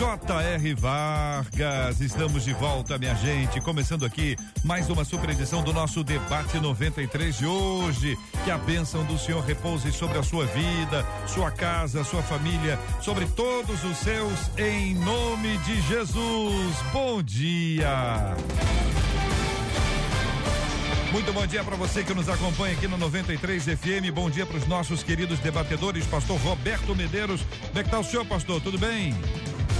J.R. Vargas, estamos de volta, minha gente. Começando aqui mais uma super edição do nosso Debate 93 de hoje. Que a bênção do Senhor repouse sobre a sua vida, sua casa, sua família, sobre todos os seus, em nome de Jesus. Bom dia. Muito bom dia para você que nos acompanha aqui no 93 FM. Bom dia para os nossos queridos debatedores, pastor Roberto Medeiros. Como é que tá o senhor, pastor? Tudo bem?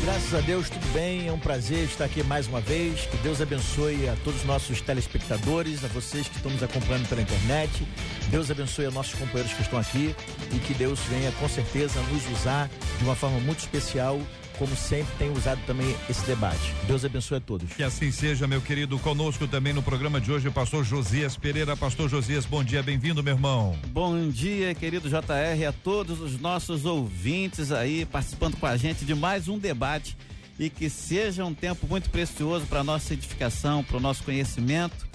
Graças a Deus, tudo bem. É um prazer estar aqui mais uma vez. Que Deus abençoe a todos os nossos telespectadores, a vocês que estão nos acompanhando pela internet. Deus abençoe a nossos companheiros que estão aqui e que Deus venha com certeza nos usar de uma forma muito especial como sempre tem usado também esse debate. Deus abençoe a todos. Que assim seja, meu querido. Conosco também no programa de hoje o pastor Josias Pereira. Pastor Josias, bom dia, bem-vindo, meu irmão. Bom dia, querido JR, a todos os nossos ouvintes aí participando com a gente de mais um debate e que seja um tempo muito precioso para nossa edificação, para o nosso conhecimento.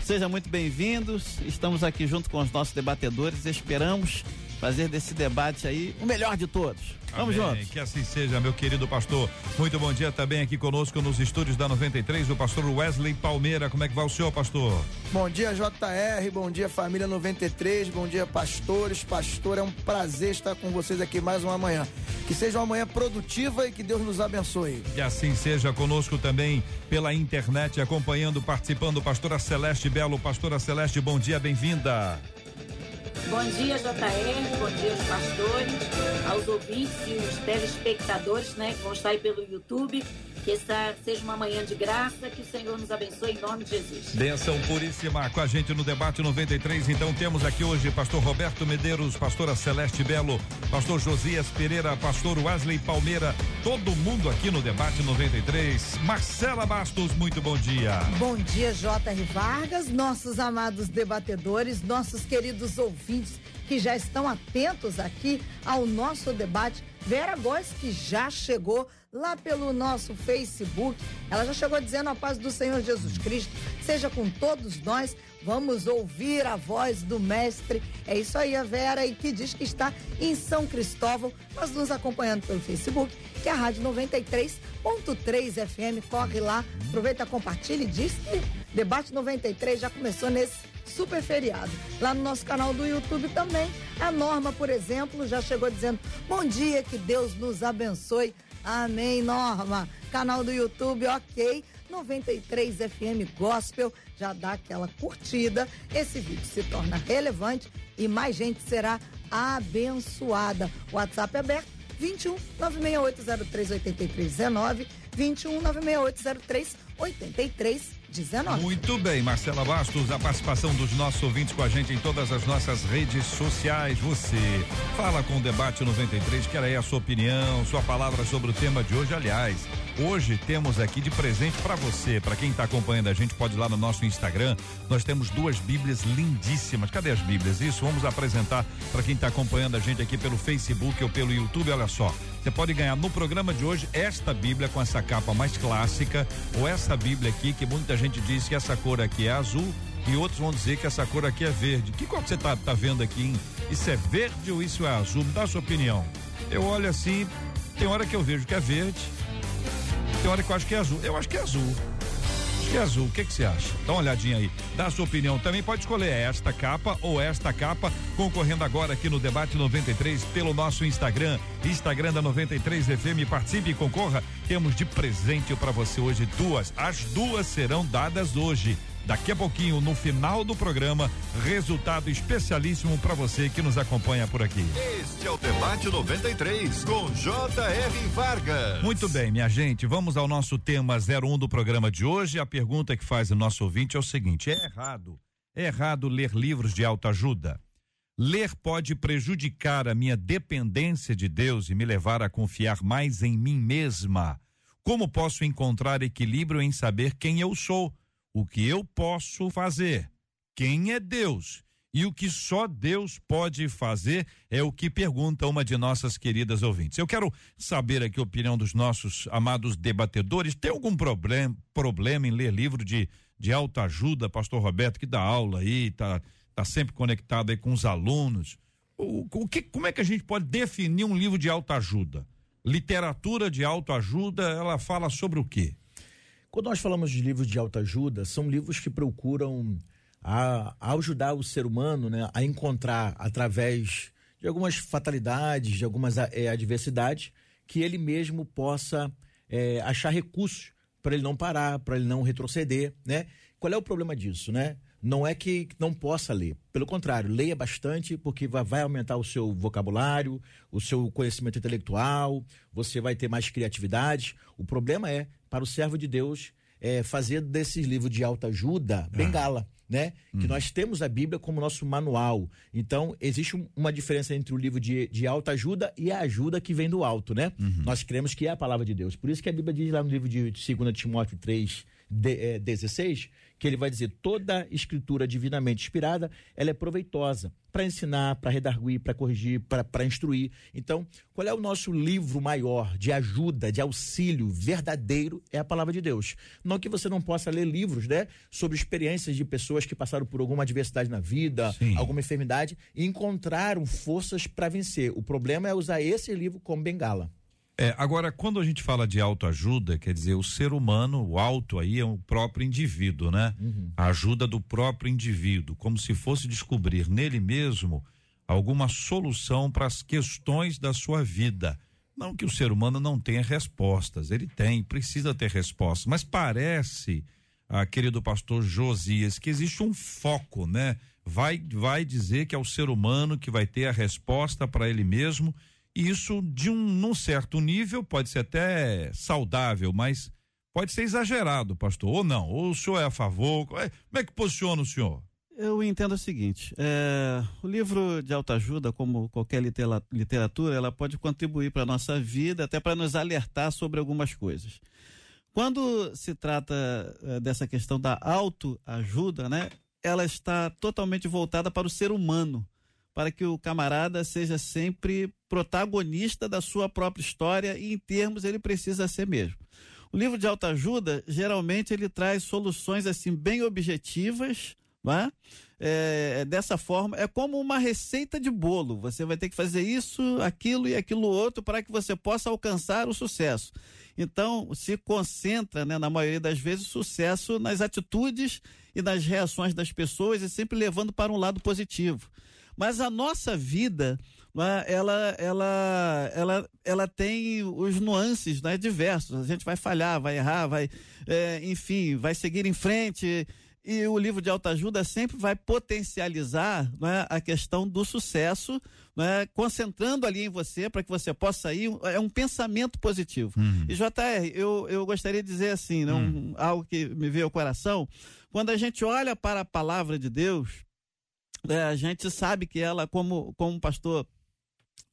Sejam muito bem-vindos. Estamos aqui junto com os nossos debatedores. Esperamos fazer desse debate aí o melhor de todos. Vamos Amém. juntos. Que assim seja, meu querido pastor. Muito bom dia também aqui conosco nos estúdios da 93, o pastor Wesley Palmeira. Como é que vai o senhor, pastor? Bom dia, JR. Bom dia, família 93. Bom dia, pastores. Pastor, é um prazer estar com vocês aqui mais uma manhã. Que seja uma manhã produtiva e que Deus nos abençoe. Que assim seja conosco também pela internet, acompanhando, participando, pastora Celeste Belo. Pastora Celeste, bom dia, bem-vinda. Bom dia, JR, bom dia aos pastores, aos ouvintes e os telespectadores, né, que vão estar aí pelo YouTube. Que essa seja uma manhã de graça, que o Senhor nos abençoe em nome de Jesus. Benção puríssima com a gente no debate 93. Então temos aqui hoje pastor Roberto Medeiros, pastora Celeste Belo, pastor Josias Pereira, pastor Wesley Palmeira, todo mundo aqui no debate 93. Marcela Bastos, muito bom dia. Bom dia, J.R. Vargas, nossos amados debatedores, nossos queridos ouvintes que já estão atentos aqui ao nosso debate. Vera Góes, que já chegou lá pelo nosso Facebook, ela já chegou dizendo a paz do Senhor Jesus Cristo, seja com todos nós. Vamos ouvir a voz do Mestre. É isso aí, a Vera, e que diz que está em São Cristóvão, mas nos acompanhando pelo Facebook, que é a Rádio 93.3 FM. Corre lá, aproveita, compartilha e diz que Debate 93 já começou nesse super feriado. Lá no nosso canal do YouTube também. A Norma, por exemplo, já chegou dizendo: Bom dia, que Deus nos abençoe. Amém, Norma. Canal do YouTube, ok. 93 FM Gospel, já dá aquela curtida. Esse vídeo se torna relevante e mais gente será abençoada. WhatsApp aberto 21 96803 8319 21 96803 8319. Muito bem, Marcela Bastos, a participação dos nossos ouvintes com a gente em todas as nossas redes sociais. Você fala com o Debate 93, quer aí a sua opinião, sua palavra sobre o tema de hoje. Aliás, hoje temos aqui de presente para você, para quem está acompanhando a gente, pode ir lá no nosso Instagram. Nós temos duas Bíblias lindíssimas. Cadê as Bíblias? Isso, vamos apresentar para quem está acompanhando a gente aqui pelo Facebook ou pelo YouTube. Olha só, você pode ganhar no programa de hoje esta Bíblia com essa capa mais clássica ou essa Bíblia aqui que muita gente diz que essa cor aqui é azul e outros vão dizer que essa cor aqui é verde. Que cor você tá, tá vendo aqui? Hein? Isso é verde ou isso é azul? Me dá a sua opinião. Eu olho assim, tem hora que eu vejo que é verde, tem hora que eu acho que é azul. Eu acho que é azul. Acho que é azul. O que que você acha? Dá uma olhadinha aí. Dá a sua opinião. Também pode escolher esta capa ou esta capa, concorrendo agora aqui no Debate 93 pelo nosso Instagram, Instagram da 93 FM. Participe e concorra. Temos de presente para você hoje duas. As duas serão dadas hoje. Daqui a pouquinho, no final do programa, resultado especialíssimo para você que nos acompanha por aqui. Este é o Debate 93 com J.R. Vargas. Muito bem, minha gente, vamos ao nosso tema 01 do programa de hoje. A pergunta que faz o nosso ouvinte é o seguinte: é errado, é errado ler livros de autoajuda? Ler pode prejudicar a minha dependência de Deus e me levar a confiar mais em mim mesma. Como posso encontrar equilíbrio em saber quem eu sou, o que eu posso fazer, quem é Deus e o que só Deus pode fazer é o que pergunta uma de nossas queridas ouvintes. Eu quero saber aqui a opinião dos nossos amados debatedores. Tem algum problema, problema em ler livro de, de alta ajuda, pastor Roberto, que dá aula aí, tá, tá sempre conectado aí com os alunos? O, o que, como é que a gente pode definir um livro de alta ajuda? Literatura de autoajuda, ela fala sobre o quê? Quando nós falamos de livros de autoajuda, são livros que procuram a, a ajudar o ser humano né, a encontrar, através de algumas fatalidades, de algumas é, adversidades, que ele mesmo possa é, achar recursos para ele não parar, para ele não retroceder, né? Qual é o problema disso, né? Não é que não possa ler, pelo contrário, leia bastante porque vai, aumentar o seu vocabulário, o seu conhecimento intelectual, você vai ter mais criatividade. O problema é para o servo de Deus é, fazer desses livros de alta ajuda bengala né? Uhum. Que nós temos a Bíblia como nosso manual. Então, existe uma diferença entre o livro de, de alta ajuda e a ajuda que vem do alto, né? Uhum. Nós cremos que é a palavra de Deus. Por isso que a Bíblia diz lá no livro de 2 Timóteo 3, de, é, 16, que ele vai dizer toda escritura divinamente inspirada, ela é proveitosa para ensinar, para redarguir, para corrigir, para instruir. Então, qual é o nosso livro maior de ajuda, de auxílio verdadeiro? É a palavra de Deus. Não que você não possa ler livros, né, sobre experiências de pessoas que passaram por alguma adversidade na vida, Sim. alguma enfermidade e encontraram forças para vencer. O problema é usar esse livro como bengala. É, agora, quando a gente fala de autoajuda, quer dizer, o ser humano, o auto aí é o próprio indivíduo, né? Uhum. A ajuda do próprio indivíduo, como se fosse descobrir nele mesmo alguma solução para as questões da sua vida. Não que o ser humano não tenha respostas, ele tem, precisa ter respostas, mas parece, ah, querido pastor Josias, que existe um foco, né? Vai, vai dizer que é o ser humano que vai ter a resposta para ele mesmo isso, de um num certo nível, pode ser até saudável, mas pode ser exagerado, pastor, ou não? Ou o senhor é a favor? Como é que posiciona o senhor? Eu entendo o seguinte: é, o livro de autoajuda, como qualquer literatura, ela pode contribuir para a nossa vida, até para nos alertar sobre algumas coisas. Quando se trata é, dessa questão da autoajuda, né, ela está totalmente voltada para o ser humano para que o camarada seja sempre protagonista da sua própria história e em termos ele precisa ser mesmo. O livro de autoajuda, geralmente ele traz soluções assim bem objetivas, né? É, dessa forma, é como uma receita de bolo. Você vai ter que fazer isso, aquilo e aquilo outro para que você possa alcançar o sucesso. Então, se concentra, né, na maioria das vezes, o sucesso nas atitudes e nas reações das pessoas e sempre levando para um lado positivo. Mas a nossa vida, né, ela, ela, ela, ela tem os nuances né, diversos. A gente vai falhar, vai errar, vai, é, enfim, vai seguir em frente. E o livro de autoajuda sempre vai potencializar né, a questão do sucesso, né, concentrando ali em você para que você possa sair. É um pensamento positivo. Uhum. E JR, eu, eu gostaria de dizer assim, né, um, algo que me veio ao coração. Quando a gente olha para a palavra de Deus, é, a gente sabe que ela, como, como o pastor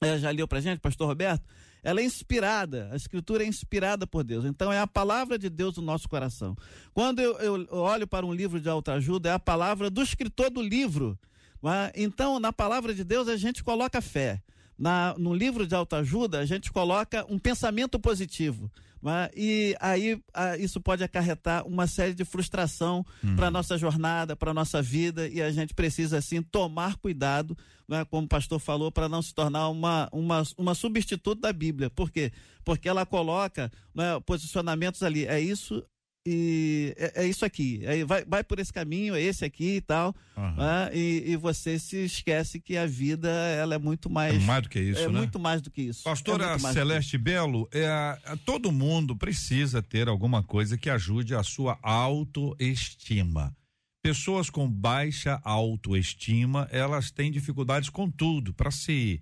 é, já leu para gente, pastor Roberto, ela é inspirada, a escritura é inspirada por Deus. Então é a palavra de Deus no nosso coração. Quando eu, eu olho para um livro de autoajuda, é a palavra do escritor do livro. É? Então, na palavra de Deus, a gente coloca fé. Na, no livro de autoajuda, a gente coloca um pensamento positivo. Né? E aí a, isso pode acarretar uma série de frustração uhum. para a nossa jornada, para a nossa vida, e a gente precisa, assim, tomar cuidado, né? como o pastor falou, para não se tornar uma, uma, uma substituto da Bíblia. Por quê? Porque ela coloca né, posicionamentos ali. É isso, e é, é, isso aqui, é, vai, vai por esse caminho, é esse aqui e tal, uhum. né? e, e, você se esquece que a vida ela é muito mais. É mais do que isso, é né? muito mais do que isso. Pastora é Celeste Belo, é, todo mundo precisa ter alguma coisa que ajude a sua autoestima. Pessoas com baixa autoestima, elas têm dificuldades com tudo, para se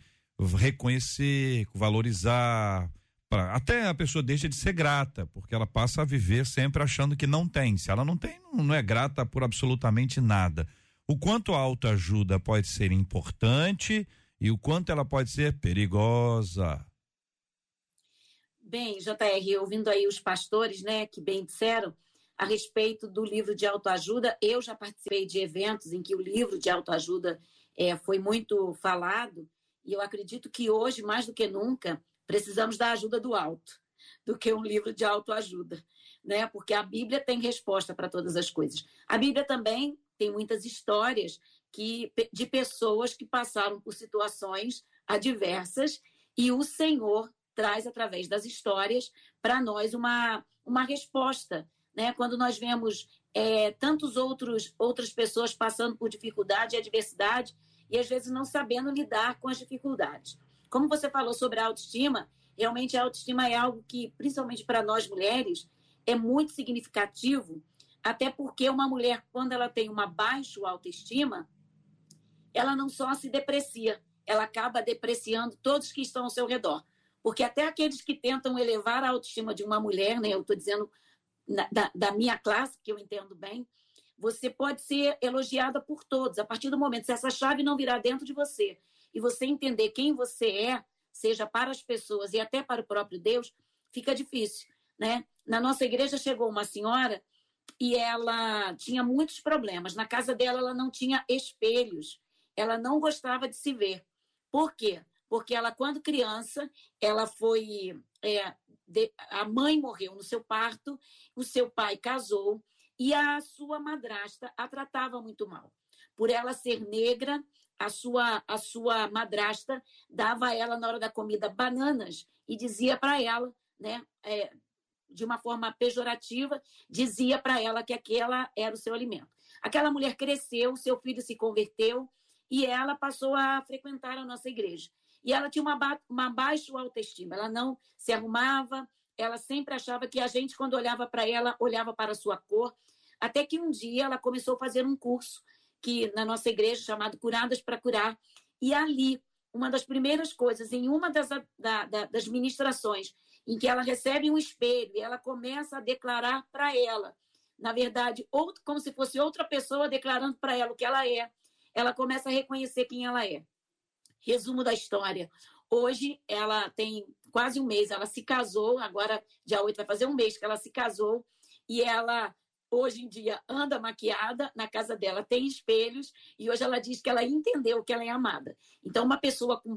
reconhecer, valorizar, Pra, até a pessoa deixa de ser grata, porque ela passa a viver sempre achando que não tem. Se ela não tem, não, não é grata por absolutamente nada. O quanto a autoajuda pode ser importante e o quanto ela pode ser perigosa. Bem, JR, ouvindo aí os pastores, né, que bem disseram a respeito do livro de autoajuda, eu já participei de eventos em que o livro de autoajuda é, foi muito falado, e eu acredito que hoje, mais do que nunca, precisamos da ajuda do alto, do que um livro de autoajuda, né? Porque a Bíblia tem resposta para todas as coisas. A Bíblia também tem muitas histórias que de pessoas que passaram por situações adversas e o Senhor traz através das histórias para nós uma, uma resposta, né? Quando nós vemos é, tantos outros outras pessoas passando por dificuldade e adversidade e às vezes não sabendo lidar com as dificuldades. Como você falou sobre a autoestima, realmente a autoestima é algo que, principalmente para nós mulheres, é muito significativo, até porque uma mulher, quando ela tem uma baixa autoestima, ela não só se deprecia, ela acaba depreciando todos que estão ao seu redor. Porque até aqueles que tentam elevar a autoestima de uma mulher, né, eu estou dizendo na, da, da minha classe, que eu entendo bem, você pode ser elogiada por todos. A partir do momento, se essa chave não virar dentro de você e você entender quem você é, seja para as pessoas e até para o próprio Deus, fica difícil, né? Na nossa igreja chegou uma senhora e ela tinha muitos problemas. Na casa dela, ela não tinha espelhos. Ela não gostava de se ver. Por quê? Porque ela, quando criança, ela foi. É, de, a mãe morreu no seu parto, o seu pai casou, e a sua madrasta a tratava muito mal. Por ela ser negra, a sua, a sua madrasta dava a ela, na hora da comida, bananas e dizia para ela, né, é, de uma forma pejorativa, dizia para ela que aquela era o seu alimento. Aquela mulher cresceu, seu filho se converteu e ela passou a frequentar a nossa igreja. E ela tinha uma, ba uma baixa autoestima, ela não se arrumava, ela sempre achava que a gente, quando olhava para ela, olhava para a sua cor. Até que um dia ela começou a fazer um curso que na nossa igreja chamado Curadas para Curar. E ali, uma das primeiras coisas, em uma das, da, da, das ministrações, em que ela recebe um espelho e ela começa a declarar para ela, na verdade, outro, como se fosse outra pessoa declarando para ela o que ela é, ela começa a reconhecer quem ela é. Resumo da história. Hoje ela tem quase um mês, ela se casou, agora dia 8 vai fazer um mês que ela se casou, e ela hoje em dia anda maquiada, na casa dela tem espelhos, e hoje ela diz que ela entendeu que ela é amada. Então, uma pessoa com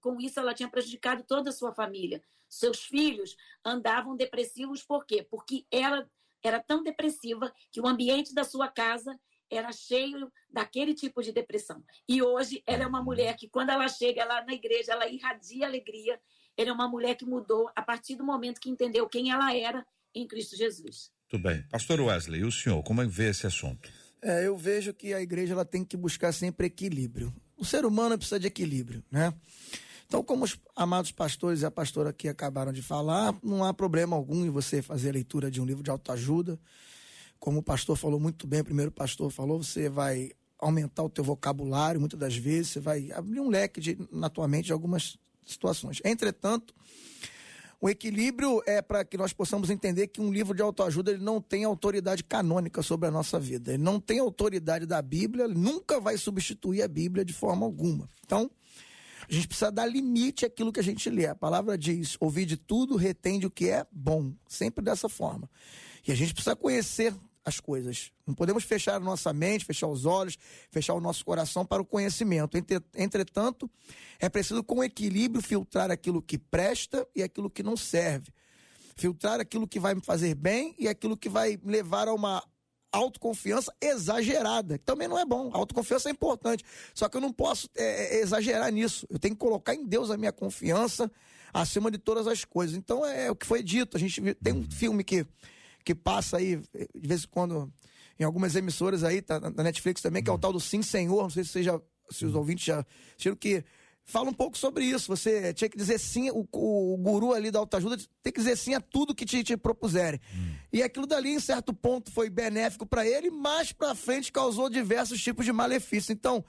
com isso ela tinha prejudicado toda a sua família. Seus filhos andavam depressivos por quê? Porque ela era tão depressiva que o ambiente da sua casa era cheio daquele tipo de depressão. E hoje ela é uma mulher que, quando ela chega lá na igreja, ela irradia alegria. Ela é uma mulher que mudou a partir do momento que entendeu quem ela era em Cristo Jesus. Tudo bem. Pastor Wesley, e o senhor, como é vê esse assunto? É, eu vejo que a igreja ela tem que buscar sempre equilíbrio. O ser humano precisa de equilíbrio, né? Então, como os amados pastores e a pastora aqui acabaram de falar, não há problema algum em você fazer a leitura de um livro de autoajuda. Como o pastor falou muito bem, o primeiro pastor falou, você vai aumentar o teu vocabulário, muitas das vezes, você vai abrir um leque de, na tua mente de algumas situações. Entretanto, o equilíbrio é para que nós possamos entender que um livro de autoajuda ele não tem autoridade canônica sobre a nossa vida. Ele não tem autoridade da Bíblia, ele nunca vai substituir a Bíblia de forma alguma. Então, a gente precisa dar limite àquilo que a gente lê. A palavra diz: ouvir de tudo, retende o que é bom. Sempre dessa forma. E a gente precisa conhecer as coisas. Não podemos fechar nossa mente, fechar os olhos, fechar o nosso coração para o conhecimento. Entretanto, é preciso com equilíbrio filtrar aquilo que presta e aquilo que não serve. Filtrar aquilo que vai me fazer bem e aquilo que vai levar a uma autoconfiança exagerada, também não é bom. A autoconfiança é importante, só que eu não posso é, é, exagerar nisso. Eu tenho que colocar em Deus a minha confiança acima de todas as coisas. Então é, é o que foi dito. A gente tem um filme que que passa aí, de vez em quando, em algumas emissoras aí, tá na Netflix também, que é o tal do Sim Senhor, não sei se, seja, se os ouvintes já assistiram, que fala um pouco sobre isso. Você tinha que dizer sim, o, o, o guru ali da autoajuda tem que dizer sim a tudo que te, te propuserem. Hum. E aquilo dali, em certo ponto, foi benéfico para ele, mas para frente causou diversos tipos de malefícios. Então,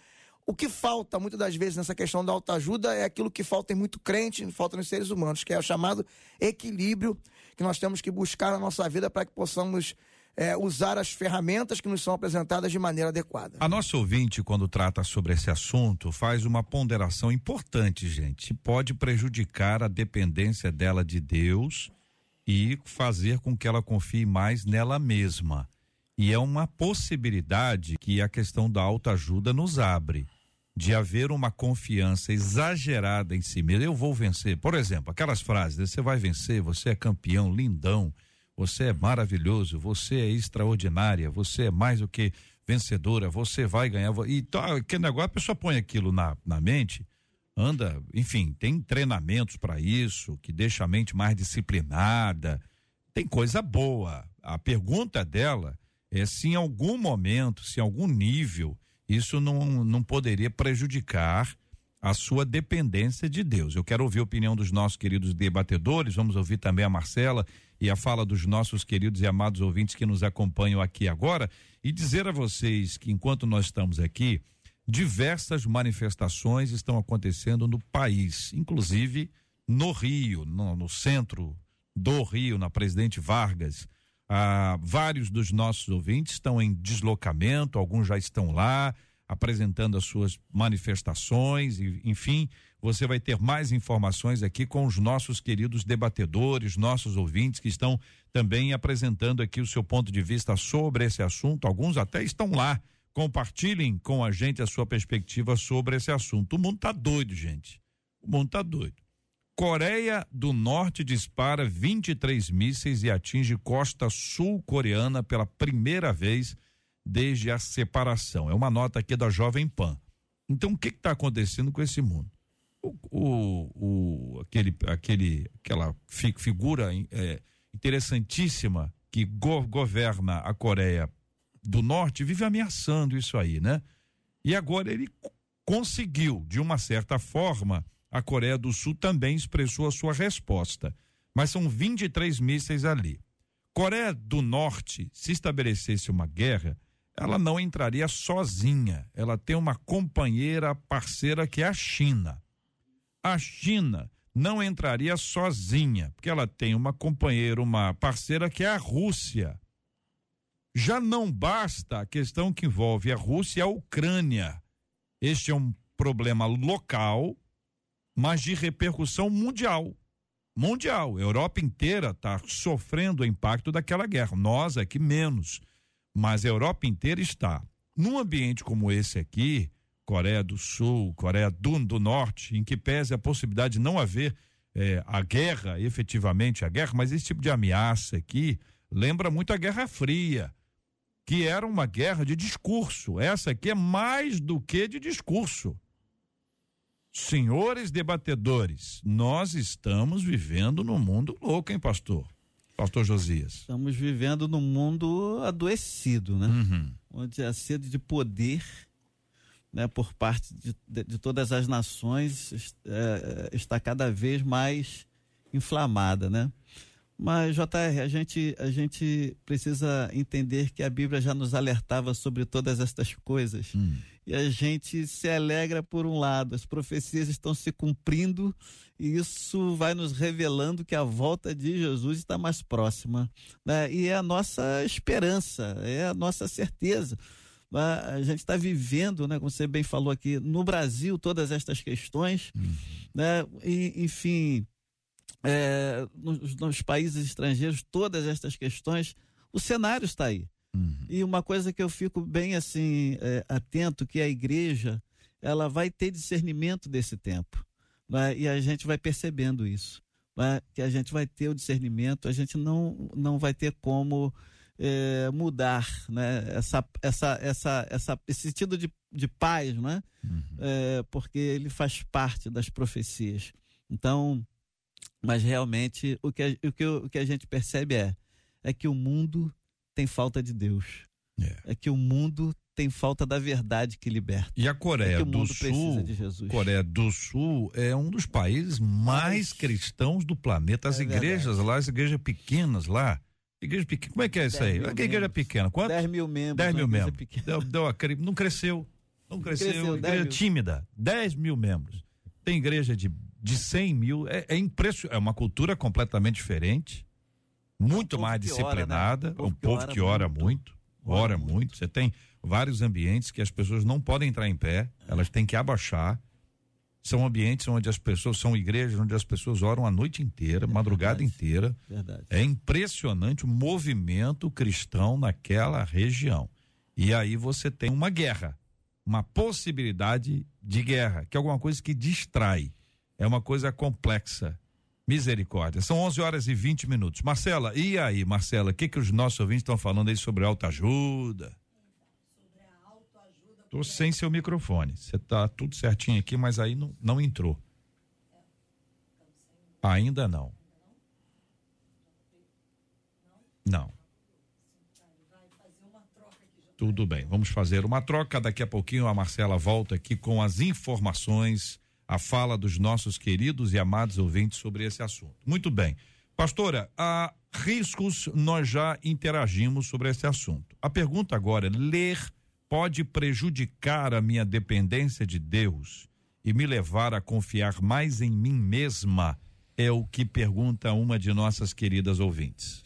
o que falta muitas das vezes nessa questão da autoajuda é aquilo que falta em muito crente, falta nos seres humanos, que é o chamado equilíbrio que nós temos que buscar na nossa vida para que possamos é, usar as ferramentas que nos são apresentadas de maneira adequada. A nossa ouvinte, quando trata sobre esse assunto, faz uma ponderação importante, gente. Pode prejudicar a dependência dela de Deus e fazer com que ela confie mais nela mesma. E é uma possibilidade que a questão da autoajuda nos abre de haver uma confiança exagerada em si mesmo. Eu vou vencer. Por exemplo, aquelas frases: você vai vencer, você é campeão, lindão, você é maravilhoso, você é extraordinária, você é mais do que vencedora, você vai ganhar. E tá, que negócio, a pessoa põe aquilo na, na mente, anda, enfim, tem treinamentos para isso, que deixa a mente mais disciplinada. Tem coisa boa. A pergunta dela é se em algum momento, se em algum nível, isso não, não poderia prejudicar a sua dependência de Deus. Eu quero ouvir a opinião dos nossos queridos debatedores, vamos ouvir também a Marcela e a fala dos nossos queridos e amados ouvintes que nos acompanham aqui agora e dizer a vocês que enquanto nós estamos aqui, diversas manifestações estão acontecendo no país, inclusive no Rio, no, no centro do Rio, na Presidente Vargas. Ah, vários dos nossos ouvintes estão em deslocamento, alguns já estão lá apresentando as suas manifestações, e, enfim, você vai ter mais informações aqui com os nossos queridos debatedores, nossos ouvintes que estão também apresentando aqui o seu ponto de vista sobre esse assunto. Alguns até estão lá. Compartilhem com a gente a sua perspectiva sobre esse assunto. O mundo tá doido, gente. O mundo tá doido. Coreia do Norte dispara 23 mísseis e atinge costa sul-coreana pela primeira vez desde a separação. É uma nota aqui da Jovem Pan. Então, o que está acontecendo com esse mundo? O, o, o, aquele, aquele, aquela fi, figura é, interessantíssima que go, governa a Coreia do Norte vive ameaçando isso aí, né? E agora ele conseguiu, de uma certa forma, a Coreia do Sul também expressou a sua resposta. Mas são 23 mísseis ali. Coreia do Norte, se estabelecesse uma guerra, ela não entraria sozinha. Ela tem uma companheira parceira que é a China. A China não entraria sozinha, porque ela tem uma companheira, uma parceira que é a Rússia. Já não basta a questão que envolve a Rússia e a Ucrânia. Este é um problema local mas de repercussão mundial. Mundial. A Europa inteira está sofrendo o impacto daquela guerra. Nós aqui menos. Mas a Europa inteira está. Num ambiente como esse aqui, Coreia do Sul, Coreia do, do Norte, em que pese a possibilidade de não haver eh, a guerra, efetivamente a guerra, mas esse tipo de ameaça aqui lembra muito a Guerra Fria, que era uma guerra de discurso. Essa aqui é mais do que de discurso. Senhores debatedores, nós estamos vivendo num mundo louco, hein, pastor? Pastor Josias. Estamos vivendo num mundo adoecido, né? Uhum. Onde a sede de poder, né, por parte de, de, de todas as nações, é, está cada vez mais inflamada, né? Mas, JR, a gente, a gente precisa entender que a Bíblia já nos alertava sobre todas estas coisas. Hum. E a gente se alegra por um lado, as profecias estão se cumprindo e isso vai nos revelando que a volta de Jesus está mais próxima. Né? E é a nossa esperança, é a nossa certeza. Né? A gente está vivendo, né, como você bem falou aqui, no Brasil, todas estas questões, Uhum. né? E, enfim, é, nos, nos países estrangeiros, todas estas questões, o cenário está aí. Uhum. E uma coisa que eu fico bem assim é, atento que a igreja ela vai ter discernimento desse tempo, né? e a gente vai percebendo isso, né? que a gente vai ter o discernimento, a gente não não vai ter como é, mudar, né? Essa essa essa essa esse sentido de, de paz, né? É, porque ele faz parte das profecias. Então, mas realmente o que a, o que, o que a gente percebe é é que o mundo tem falta de Deus. É. É que o mundo tem falta da verdade que liberta. E a É Coreia o do Sul, de Jesus. Coreia do Sul é um dos países mais cristãos do planeta. As É igrejas lá, as igrejas pequenas lá. Igreja pequena, como é que é isso 10 aí? Que igreja pequena? Quanto? 10 mil membros. 10 mil membros. Deu, deu não cresceu. Não cresceu. Cresceu, 10 igreja tímida. 10 mil membros. Tem igreja de, de 100 mil. É, é impressionante. É uma cultura completamente diferente. Muito mais ora, né? disciplinada, Um povo um que povo ora que ora muito. muito, Ora ora muito. muito. Você tem vários ambientes que as pessoas não podem entrar em pé, elas têm que abaixar. São ambientes onde as pessoas, são igrejas onde as pessoas oram a noite inteira, madrugada verdade. inteira. Verdade. É impressionante o movimento cristão naquela região. E aí você tem uma guerra, uma possibilidade de guerra, que é alguma coisa que distrai. É uma coisa complexa. Misericórdia. São 11 horas e 20 minutos. Marcela, e aí, Marcela, o que que os nossos ouvintes estão falando aí sobre autoajuda? Tô sem seu microfone. Você tá tudo certinho aqui, mas aí não, não entrou. Ainda não. Não. Tudo bem, vamos fazer uma troca. Daqui a pouquinho a Marcela volta aqui com as informações, a fala dos nossos queridos e amados ouvintes sobre esse assunto. Muito bem. Pastora, a riscos nós já interagimos sobre esse assunto. A pergunta agora é: ler pode prejudicar a minha dependência de Deus e me levar a confiar mais em mim mesma? É o que pergunta uma de nossas queridas ouvintes.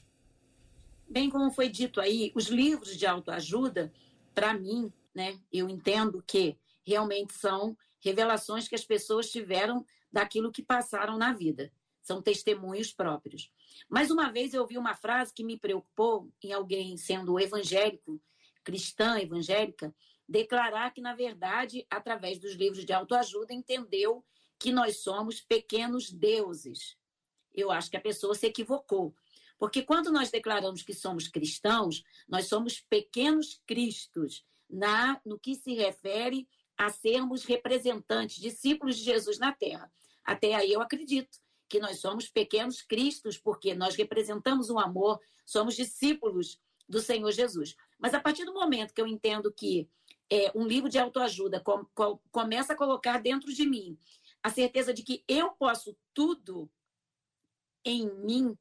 Bem como foi dito aí, os livros de autoajuda, para mim, né, eu entendo que realmente são revelações que as pessoas tiveram daquilo que passaram na vida. São testemunhos próprios. Mas uma vez eu ouvi uma frase que me preocupou em alguém sendo evangélico, cristã evangélica, declarar que, na verdade, através dos livros de autoajuda, entendeu que nós somos pequenos deuses. Eu acho que a pessoa se equivocou. Porque quando nós declaramos que somos cristãos, nós somos pequenos cristos, na, no que se refere a sermos representantes, discípulos de Jesus na terra. Até aí eu acredito que nós somos pequenos cristos, porque nós representamos o amor, somos discípulos do Senhor Jesus. Mas a partir do momento que eu entendo que é, um livro de autoajuda com, com, começa a colocar dentro de mim a certeza de que eu posso tudo em mim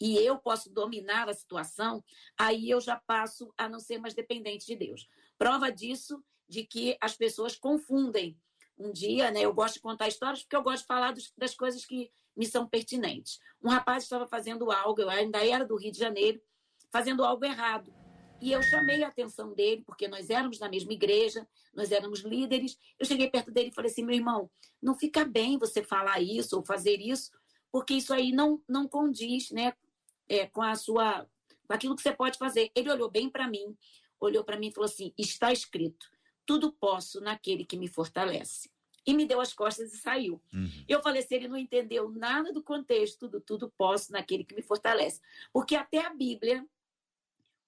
e eu posso dominar a situação, aí eu já passo a não ser mais dependente de Deus. Prova disso de que as pessoas confundem. Um dia, né, eu gosto de contar histórias porque eu gosto de falar dos, das coisas que me são pertinentes. Um rapaz estava fazendo algo, eu ainda era do Rio de Janeiro, fazendo algo errado. E eu chamei a atenção dele, porque nós éramos na mesma igreja, nós éramos líderes. Eu cheguei perto dele e falei assim: meu irmão, não fica bem você falar isso ou fazer isso, porque isso aí não, não condiz né, é, com a sua com aquilo que você pode fazer. Ele olhou bem para mim, olhou para mim e falou assim: está escrito, tudo posso naquele que me fortalece. E me deu as costas e saiu. Uhum. Eu falei assim: ele não entendeu nada do contexto do tudo posso naquele que me fortalece. Porque até a Bíblia,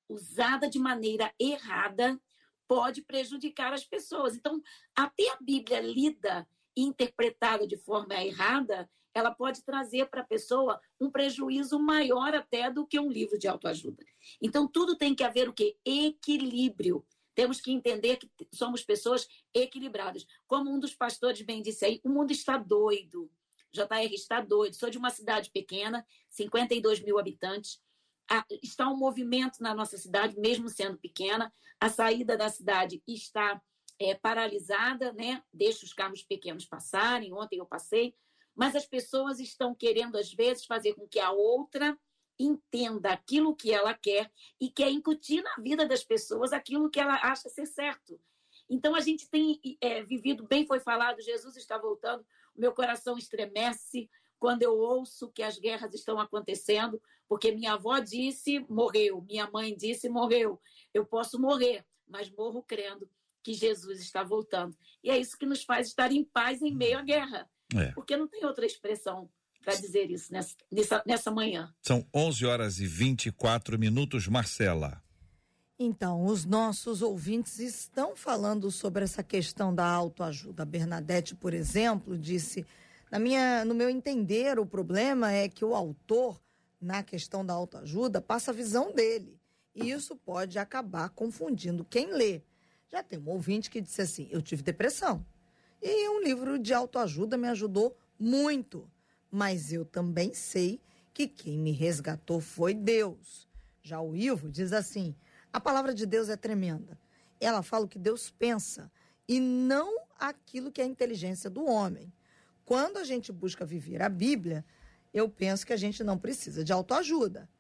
usada de maneira errada, pode prejudicar as pessoas. Então, até a Bíblia lida e interpretada de forma errada, ela pode trazer para a pessoa um prejuízo maior até do que um livro de autoajuda. Então, tudo tem que haver o quê? Equilíbrio. Temos que entender que somos pessoas equilibradas. Como um dos pastores bem disse aí, o mundo está doido. JR está doido. Sou de uma cidade pequena, 52 mil habitantes. Está um movimento na nossa cidade, mesmo sendo pequena. A saída da cidade está é, paralisada, né? Deixa os carros pequenos passarem. Ontem eu passei. Mas as pessoas estão querendo, às vezes, fazer com que a outra entenda aquilo que ela quer e quer incutir na vida das pessoas aquilo que ela acha ser certo. Então, a gente tem é, vivido, bem foi falado, Jesus está voltando, meu coração estremece quando eu ouço que as guerras estão acontecendo, porque minha avó disse, morreu, minha mãe disse, morreu. Eu posso morrer, mas morro crendo que Jesus está voltando. E é isso que nos faz estar em paz em meio à guerra. É. Porque não tem outra expressão para dizer isso nessa, nessa, nessa manhã. São 11 horas e 24 minutos, Marcela. Então, os nossos ouvintes estão falando sobre essa questão da autoajuda. A Bernadette, por exemplo, disse: na minha, no meu entender, o problema é que o autor, na questão da autoajuda, passa a visão dele. E isso pode acabar confundindo quem lê. Já tem um ouvinte que disse assim: eu tive depressão. E um livro de autoajuda me ajudou muito. Mas eu também sei que quem me resgatou foi Deus. Já o Ivo diz assim: a palavra de Deus é tremenda. Ela fala o que Deus pensa e não aquilo que é a inteligência do homem. Quando a gente busca viver a Bíblia, eu penso que a gente não precisa de autoajuda.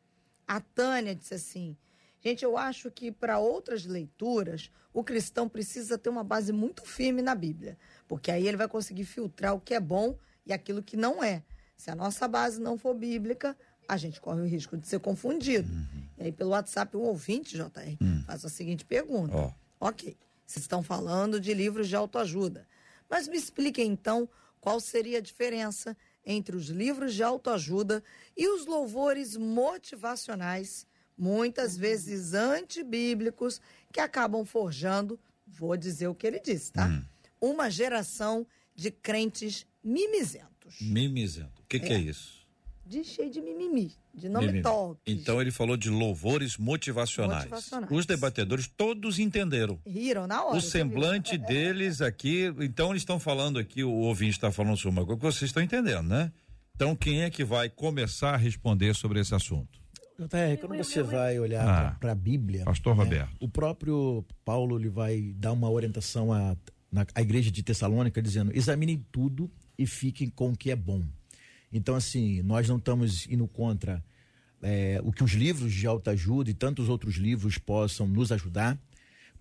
A Tânia disse assim: gente, eu acho que para outras leituras, o cristão precisa ter uma base muito firme na Bíblia, porque aí ele vai conseguir filtrar o que é bom e aquilo que não é. Se a nossa base não for bíblica, a gente corre o risco de ser confundido. Uhum. E aí, pelo WhatsApp, um ouvinte, JR, uhum. faz a seguinte pergunta. Oh. Ok, vocês estão falando de livros de autoajuda, mas me expliquem então qual seria a diferença entre os livros de autoajuda e os louvores motivacionais, muitas vezes antibíblicos, que acabam forjando, vou dizer o que ele disse, tá? Hum. Uma geração de crentes mimizentos. Mimizento. O que, é. que é isso? de cheio de mimimi, de nome mimimi. top. Então ele falou de louvores motivacionais. motivacionais. Os debatedores todos entenderam. Riram na hora. O semblante deles aqui, então eles estão falando aqui, o ouvinte está falando sobre uma coisa que vocês estão entendendo, né? Então quem é que vai começar a responder sobre esse assunto? JR, quando você vai olhar ah, para a Bíblia, Pastor né, Roberto, o próprio Paulo ele vai dar uma orientação à, na, à igreja de Tessalônica dizendo: examinem tudo e fiquem com o que é bom. Então, assim, nós não estamos indo contra é, o que os livros de autoajuda e tantos outros livros possam nos ajudar.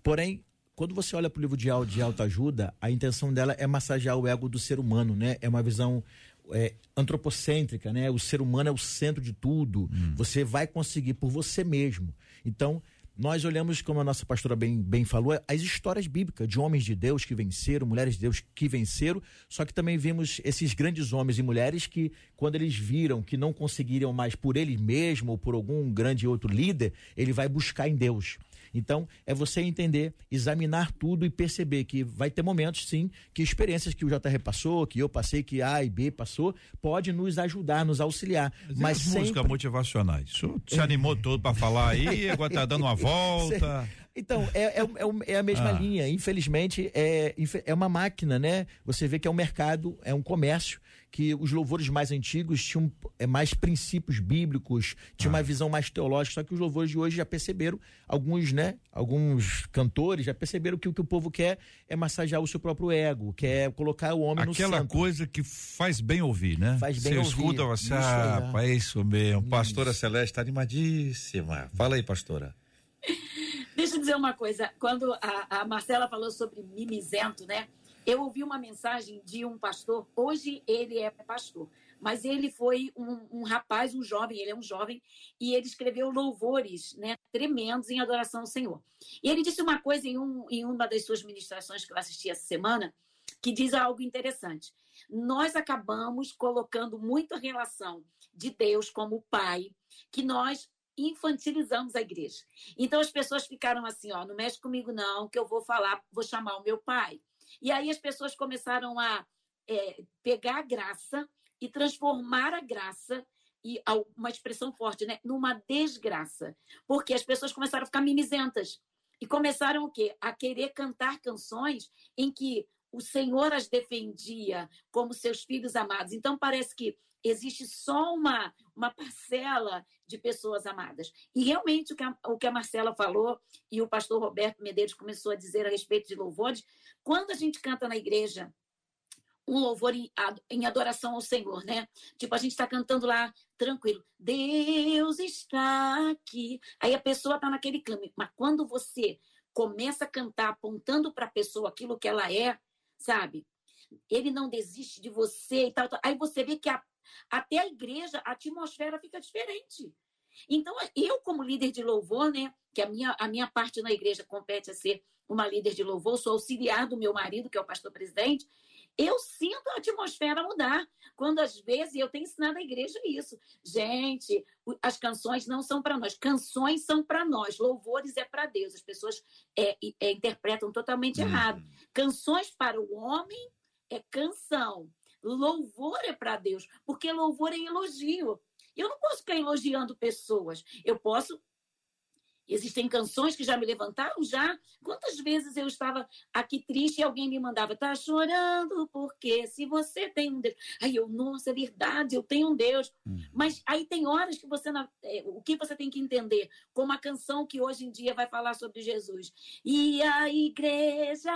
Porém, quando você olha para o livro de, de autoajuda, a intenção dela é massagear o ego do ser humano, né? É uma visão é, antropocêntrica, né? O ser humano é o centro de tudo. Hum. Você vai conseguir por você mesmo. Então, nós olhamos, como a nossa pastora bem, bem falou, as histórias bíblicas de homens de Deus que venceram, mulheres de Deus que venceram, só que também vimos esses grandes homens e mulheres que, quando eles viram que não conseguiriam mais por ele mesmo ou por algum grande outro líder, ele vai buscar em Deus. Então, é você entender, examinar tudo e perceber que vai ter momentos, sim, que experiências que o JR passou, que eu passei, que A e B passou, pode nos ajudar, nos auxiliar. Mas, Mas sempre... músicas motivacionais. Isso se animou todo para falar aí, agora tá dando uma volta. Então, é, é, é, é a mesma ah. linha. Infelizmente, é, é uma máquina, né? Você vê que é um mercado, é um comércio que os louvores mais antigos tinham é, mais princípios bíblicos, tinha ah. uma visão mais teológica, só que os louvores de hoje já perceberam, alguns, né, alguns cantores já perceberam que o que o povo quer é massagear o seu próprio ego, quer colocar o homem Aquela no centro. Aquela coisa que faz bem ouvir, né? Faz bem você ouvir. escuta, você, ah, é. é isso mesmo. Isso. Pastora Celeste está animadíssima. Fala aí, pastora. Deixa eu dizer uma coisa. Quando a, a Marcela falou sobre mimizento, né? Eu ouvi uma mensagem de um pastor, hoje ele é pastor, mas ele foi um, um, rapaz, um jovem, ele é um jovem, e ele escreveu louvores né, tremendos em adoração ao Senhor. E ele disse uma coisa em, um, em uma das suas ministrações que eu assisti essa semana, que diz algo interessante. Nós acabamos colocando muita relação de Deus como Pai, que nós infantilizamos a igreja. Então as pessoas ficaram assim, ó, não mexe comigo não, que eu vou falar, vou chamar o meu pai. E aí as pessoas começaram a é, pegar a graça e transformar a graça e uma expressão forte, né, numa desgraça, porque as pessoas começaram a ficar mimizentas e começaram o quê? A querer cantar canções em que o Senhor as defendia como seus filhos amados. Então parece que existe só uma, uma parcela de pessoas amadas. E realmente o que, a, o que a Marcela falou e o pastor Roberto Medeiros começou a dizer a respeito de louvores, quando a gente canta na igreja um louvor em, em adoração ao Senhor, né? Tipo, a gente está cantando lá tranquilo, Deus está aqui. Aí a pessoa está naquele clima. Mas quando você começa a cantar apontando para a pessoa aquilo que ela é, sabe? Ele não desiste de você e tal, tal. Aí você vê que a até a igreja, a atmosfera fica diferente. Então, eu, como líder de louvor, né, que a minha, a minha parte na igreja compete a ser uma líder de louvor, sou auxiliar do meu marido, que é o pastor presidente, eu sinto a atmosfera mudar. Quando às vezes eu tenho ensinado a igreja isso. Gente, as canções não são para nós, canções são para nós, louvores é para Deus. As pessoas é, é, interpretam totalmente uhum. errado. Canções para o homem é canção. Louvor é para Deus, porque louvor é elogio. Eu não posso ficar elogiando pessoas. Eu posso. Existem canções que já me levantaram, já. Quantas vezes eu estava aqui triste e alguém me mandava, tá chorando, porque se você tem um Deus. Aí eu, nossa, é verdade, eu tenho um Deus. Uhum. Mas aí tem horas que você. É, o que você tem que entender? Como a canção que hoje em dia vai falar sobre Jesus. E a igreja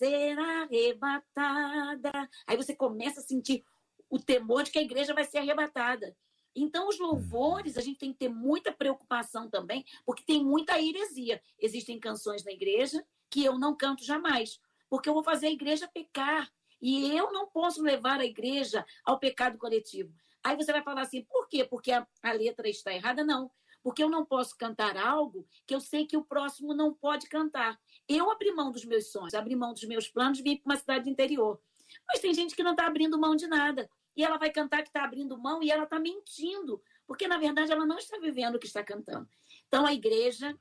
ser arrebatada. Aí você começa a sentir o temor de que a igreja vai ser arrebatada. Então, os louvores, a gente tem que ter muita preocupação também, porque tem muita heresia. Existem canções na igreja que eu não canto jamais, porque eu vou fazer a igreja pecar. E eu não posso levar a igreja ao pecado coletivo. Aí você vai falar assim, por quê? Porque a, a letra está errada? Não. Porque eu não posso cantar algo que eu sei que o próximo não pode cantar. Eu abri mão dos meus sonhos, abri mão dos meus planos, vim para uma cidade interior. Mas tem gente que não está abrindo mão de nada. E ela vai cantar que está abrindo mão e ela está mentindo. Porque, na verdade, ela não está vivendo o que está cantando. Então, a igreja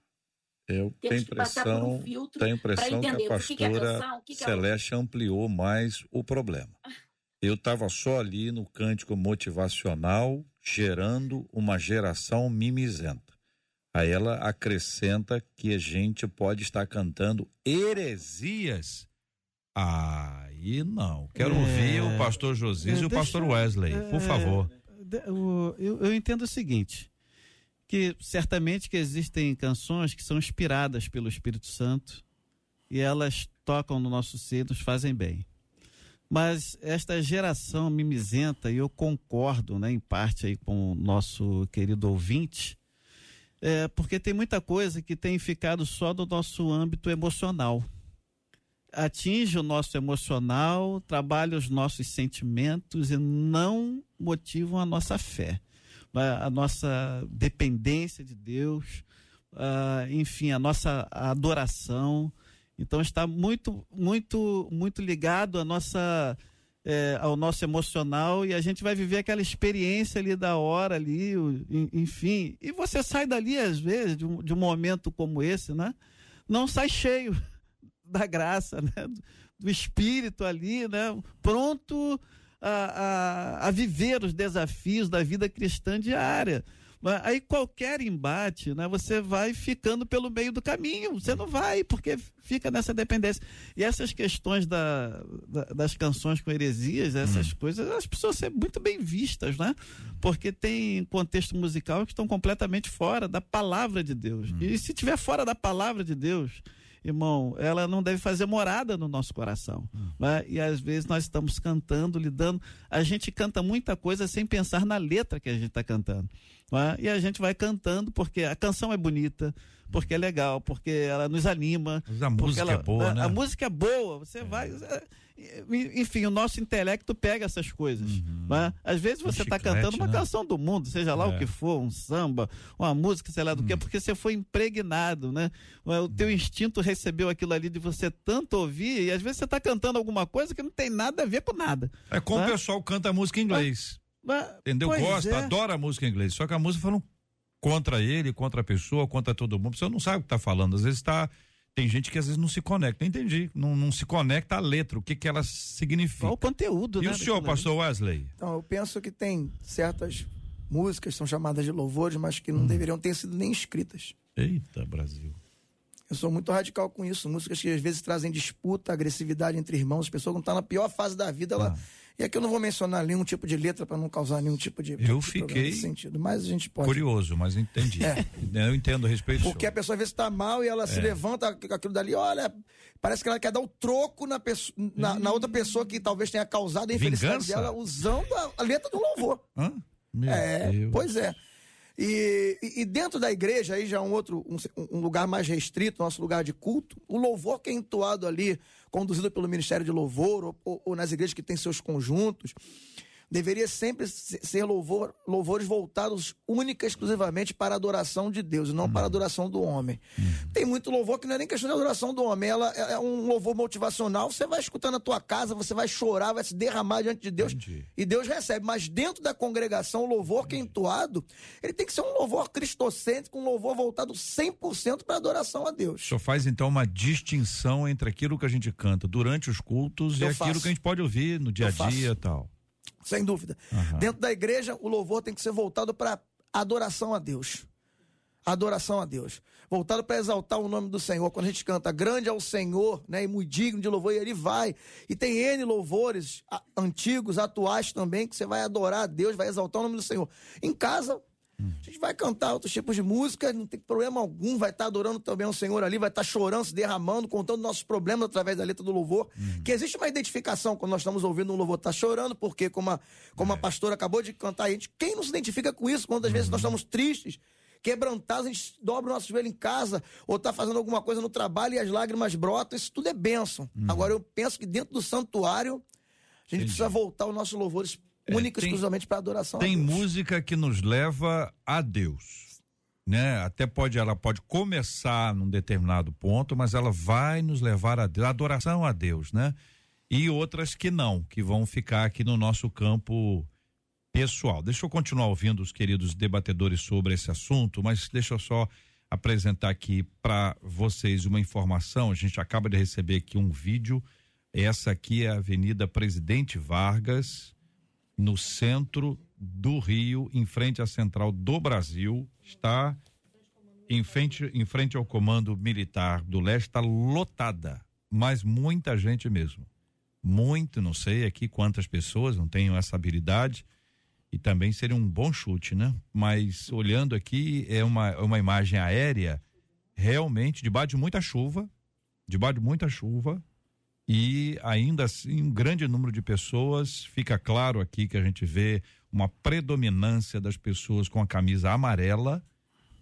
eu tenho impressão, um tenho impressão que a pastora que é canção, que Celeste é ampliou mais o problema. Eu estava só ali no cântico motivacional, gerando uma geração mimizenta. Aí ela acrescenta que a gente pode estar cantando heresias. Aí não. Quero é... ouvir o pastor Josias é, e o pastor Wesley, é, por favor. Eu, eu entendo o seguinte que certamente que existem canções que são inspiradas pelo Espírito Santo e elas tocam no nosso ser, nos fazem bem. Mas esta geração mimizenta, e eu concordo, né, em parte aí com o nosso querido ouvinte, é, porque tem muita coisa que tem ficado só do nosso âmbito emocional. Atinge o nosso emocional, trabalha os nossos sentimentos e não motivam a nossa fé a nossa dependência de Deus, uh, enfim, a nossa adoração. Então está muito, muito, muito ligado à nossa, é, ao nosso emocional e a gente vai viver aquela experiência ali da hora ali, enfim. E você sai dali às vezes de um, de um momento como esse, né? Não sai cheio da graça, né? Do espírito ali, né? Pronto a, a, a viver os desafios da vida cristã diária. Aí qualquer embate, né, você vai ficando pelo meio do caminho. Você não vai, porque fica nessa dependência. E essas questões da, da, das canções com heresias, essas hum. coisas, as pessoas são muito bem vistas, né? Porque tem contexto musical que estão completamente fora da palavra de Deus. Hum. E se tiver fora da palavra de Deus, irmão, ela não deve fazer morada no nosso coração. Hum. Né? E às vezes nós estamos cantando, lidando. A gente canta muita coisa sem pensar na letra que a gente está cantando. Né? E a gente vai cantando porque a canção é bonita, porque é legal, porque ela nos anima. Mas a música ela, é boa, a, né? A música é boa, você é. vai. É, enfim, o nosso intelecto pega essas coisas. Uhum. Né? Às vezes você está cantando uma né? canção do mundo, seja lá é. o que for, um samba, uma música, sei lá do uhum. que, porque você foi impregnado, né? O teu instinto recebeu aquilo ali de você tanto ouvir, e às vezes você está cantando alguma coisa que não tem nada a ver com nada. É como né? o pessoal canta música em inglês. Mas, entendeu? Gosta, é. adora a música em inglês. Só que a música falando contra ele, contra a pessoa, contra todo mundo. Você não sabe o que está falando. Às vezes está tem gente que às vezes não se conecta. Entendi. Não, não se conecta à letra, o que, que ela significa. Qual o conteúdo, e né? E o senhor, pastor Wesley? Então, eu penso que tem certas músicas, são chamadas de louvores, mas que não hum. deveriam ter sido nem escritas. Eita, Brasil. Eu sou muito radical com isso. Músicas que às vezes trazem disputa, agressividade entre irmãos. As pessoas que estão na pior fase da vida, ela. Ah. E aqui eu não vou mencionar nenhum tipo de letra para não causar nenhum tipo de. Eu fiquei. sentido, mas a gente pode. Curioso, mas entendi. É. Eu entendo a respeito Porque a pessoa às vezes está mal e ela é. se levanta aquilo dali, olha, parece que ela quer dar o troco na, pessoa, na, hum. na outra pessoa que talvez tenha causado a infelicidade Vingança? dela usando a, a letra do louvor. Hã? Meu é, Deus. pois é. E, e, dentro da igreja, aí já é um outro, um, um, lugar mais restrito, nosso lugar de culto, o louvor que é entoado ali, conduzido pelo Ministério de Louvor, ou, ou, ou nas igrejas que têm seus conjuntos, deveria sempre ser louvor, louvores voltados única e exclusivamente para a adoração de Deus, e não uhum. para a adoração do homem. Uhum. Tem muito louvor que não é nem questão de adoração do homem, ela é, é um louvor motivacional, você vai escutar na tua casa, você vai chorar, vai se derramar diante de Deus, Entendi. e Deus recebe. Mas dentro da congregação, o louvor Entendi. que é entoado, ele tem que ser um louvor cristocêntrico, um louvor voltado 100% para a adoração a Deus. O senhor faz então uma distinção entre aquilo que a gente canta durante os cultos Eu e faço. aquilo que a gente pode ouvir no dia a dia e tal. Sem dúvida. Uhum. Dentro da igreja, o louvor tem que ser voltado para adoração a Deus. Adoração a Deus. Voltado para exaltar o nome do Senhor. Quando a gente canta grande é o Senhor, né? E muito digno de louvor, e ele vai. E tem N louvores antigos, atuais também, que você vai adorar a Deus, vai exaltar o nome do Senhor. Em casa, A gente vai cantar outros tipos de música, não tem problema algum, vai estar adorando também o Senhor ali, vai estar chorando, se derramando, contando nossos problemas através da letra do louvor. Que existe uma identificação quando nós estamos ouvindo um louvor, tá chorando, porque como a, como a pastora acabou de cantar, a gente, quem não se identifica com isso? Quando às vezes nós estamos tristes, quebrantados, a gente dobra o nosso joelho em casa, ou tá fazendo alguma coisa no trabalho e as lágrimas brotam, isso tudo é bênção. Agora eu penso que dentro do santuário, a gente precisa voltar os nossos louvores única e exclusivamente para adoração. a Tem música que nos leva a Deus, né? Até pode ela pode começar num determinado ponto, mas ela vai nos levar a Deus, a adoração a Deus, né? E outras que não, que vão ficar aqui no nosso campo pessoal. Deixa eu continuar ouvindo os queridos debatedores sobre esse assunto, mas deixa eu só apresentar aqui para vocês uma informação. A gente acaba de receber aqui um vídeo. Essa aqui é a Avenida Presidente Vargas, no centro do Rio, em frente à Central do Brasil. Está em frente, em frente ao Comando Militar do Leste, está lotada, mas muita gente mesmo. Muito, não sei aqui quantas pessoas, não tenho essa habilidade. E também seria um bom chute, né? Mas olhando aqui, é uma, é uma imagem aérea, realmente, debaixo de muita chuva, debaixo de muita chuva, e ainda assim um grande número de pessoas. Fica claro aqui que a gente vê uma predominância das pessoas com a camisa amarela,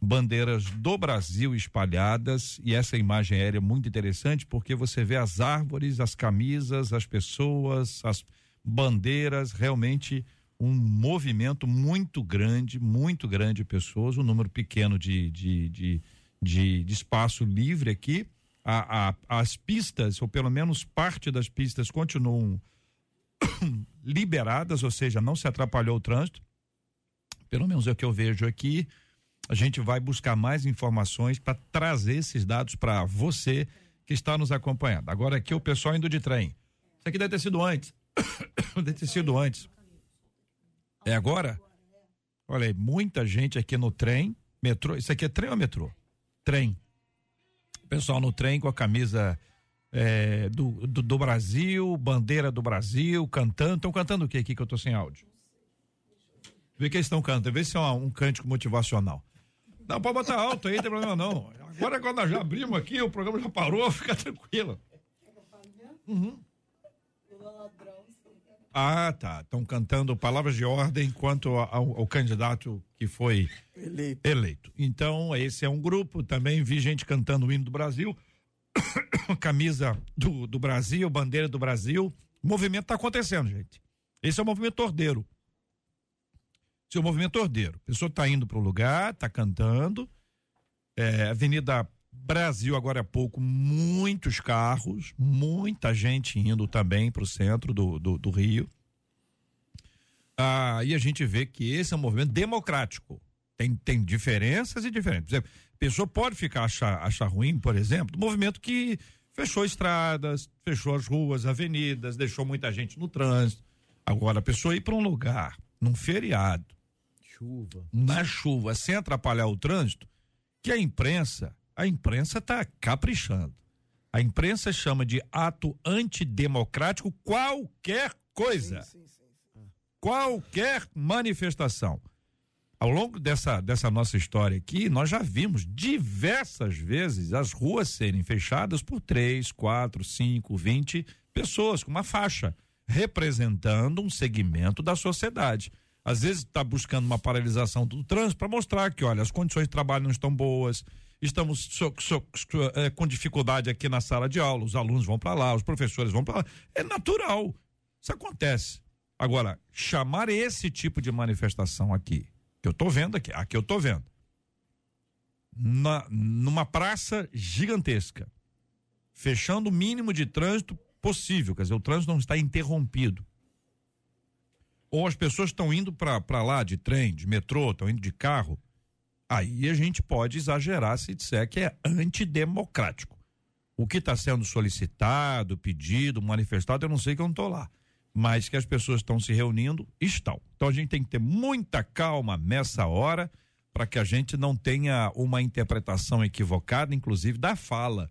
bandeiras do Brasil espalhadas e essa imagem aérea é muito interessante porque você vê as árvores, as camisas, as pessoas, as bandeiras, realmente um movimento muito grande, muito grande de pessoas, um número pequeno de, de, de, de, de espaço livre aqui. A, a, as pistas, ou pelo menos parte das pistas, continuam liberadas, ou seja, não se atrapalhou o trânsito. Pelo menos é o que eu vejo aqui. A gente vai buscar mais informações para trazer esses dados para você que está nos acompanhando. Agora aqui o pessoal indo de trem. Isso aqui deve ter sido antes. deve ter sido antes. É agora? Olha aí, muita gente aqui no trem, metrô. Isso aqui é trem ou metrô? Trem. Pessoal no trem com a camisa é, do, do, do Brasil, bandeira do Brasil, cantando. Estão cantando o que aqui que eu tô sem áudio? Vê que eles estão cantando, vê se é um, um cântico motivacional. Não, pode botar alto aí, não tem problema não. Agora, quando nós já abrimos aqui, o programa já parou, fica tranquilo. Uhum. Ah, tá. Estão cantando palavras de ordem quanto ao, ao candidato que foi Eleito. eleito. Então, esse é um grupo. Também vi gente cantando o hino do Brasil, camisa do, do Brasil, bandeira do Brasil. O movimento está acontecendo, gente. Esse é o movimento ordeiro. Esse é o movimento ordeiro. A pessoa está indo para o lugar, está cantando. É, Avenida Brasil, agora há pouco, muitos carros, muita gente indo também para o centro do, do, do Rio. Ah, e a gente vê que esse é um movimento democrático. Tem, tem diferenças e diferenças. Por exemplo, a pessoa pode ficar achar, achar ruim, por exemplo, do movimento que fechou estradas, fechou as ruas, avenidas, deixou muita gente no trânsito. Agora, a pessoa ir para um lugar, num feriado, Chuva. na chuva, sem atrapalhar o trânsito, que a imprensa, a imprensa está caprichando. A imprensa chama de ato antidemocrático qualquer coisa. Qualquer manifestação. Ao longo dessa, dessa nossa história aqui, nós já vimos diversas vezes as ruas serem fechadas por três, quatro, cinco, vinte pessoas com uma faixa representando um segmento da sociedade. Às vezes está buscando uma paralisação do trânsito para mostrar que, olha, as condições de trabalho não estão boas, estamos so- so- so- eh, com dificuldade aqui na sala de aula, os alunos vão para lá, os professores vão para lá. É natural. Isso acontece. Agora, chamar esse tipo de manifestação aqui, que eu estou vendo aqui, aqui eu estou vendo, na, numa praça gigantesca, fechando o mínimo de trânsito possível, quer dizer, o trânsito não está interrompido. Ou as pessoas estão indo para lá de trem, de metrô, estão indo de carro, aí a gente pode exagerar se disser que é antidemocrático. O que está sendo solicitado, pedido, manifestado, eu não sei que eu não estou lá. Mas que as pessoas estão se reunindo, estão. Então a gente tem que ter muita calma nessa hora para que a gente não tenha uma interpretação equivocada, inclusive da fala,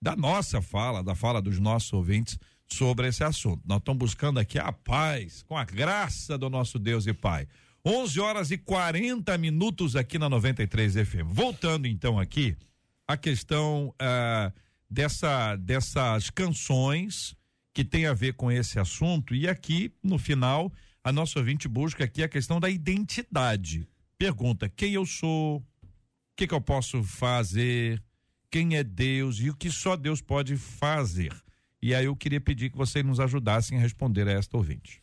da nossa fala, da fala dos nossos ouvintes sobre esse assunto. Nós estamos buscando aqui a paz, com a graça do nosso Deus e Pai. 11 horas e 40 minutos aqui na 93 FM. Voltando então aqui a questão uh, dessa dessas canções que tem a ver com esse assunto e aqui no final a nossa ouvinte busca aqui a questão da identidade. Pergunta: quem eu sou? O que, que eu posso fazer? Quem é Deus e o que só Deus pode fazer? E aí eu queria pedir que vocês nos ajudassem a responder a esta ouvinte.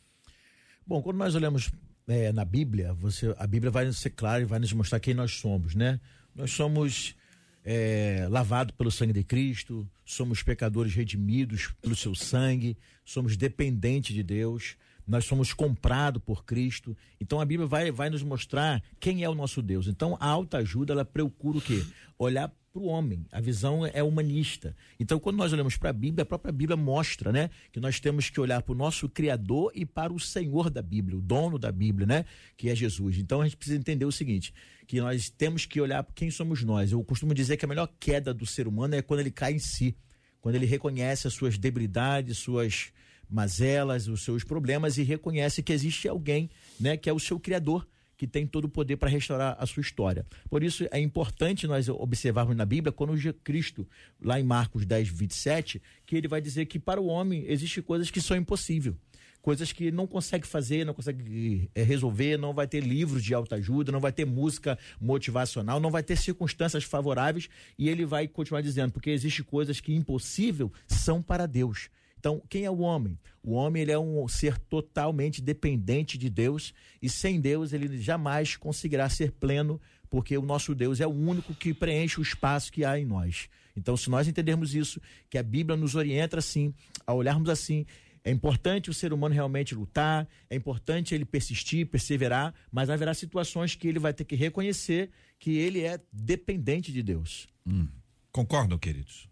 Bom, quando nós olhamos é, na Bíblia, você, a Bíblia vai ser clara e vai nos mostrar quem nós somos, né? Nós somos é, lavados pelo sangue de Cristo, somos pecadores redimidos pelo seu sangue, somos dependentes de Deus, nós somos comprados por Cristo. Então a Bíblia vai, vai nos mostrar quem é o nosso Deus. Então a alta ajuda ela procura o quê? Olhar para o homem. A visão é humanista. Então, quando nós olhamos para a Bíblia, a própria Bíblia mostra, né, que nós temos que olhar para o nosso Criador e para o Senhor da Bíblia, o dono da Bíblia, né, que é Jesus. Então, a gente precisa entender o seguinte: que nós temos que olhar para quem somos nós. Eu costumo dizer que a melhor queda do ser humano é quando ele cai em si, quando ele reconhece as suas debilidades, suas mazelas, os seus problemas e reconhece que existe alguém, né, que é o seu Criador que tem todo o poder para restaurar a sua história. Por isso é importante nós observarmos na Bíblia, quando Cristo, lá em Marcos 10, 27, que ele vai dizer que para o homem existem coisas que são impossíveis. Coisas que não consegue fazer, não consegue eh, resolver, não vai ter livros de autoajuda, não vai ter música motivacional, não vai ter circunstâncias favoráveis, e ele vai continuar dizendo, porque existem coisas que impossível são para Deus. Então, quem é o homem? O homem ele é um ser totalmente dependente de Deus e sem Deus ele jamais conseguirá ser pleno, porque o nosso Deus é o único que preenche o espaço que há em nós. Então, se nós entendermos isso, que a Bíblia nos orienta assim, a olharmos assim, é importante o ser humano realmente lutar, é importante ele persistir, perseverar, mas haverá situações que ele vai ter que reconhecer que ele é dependente de Deus. Hum. Concordam, queridos?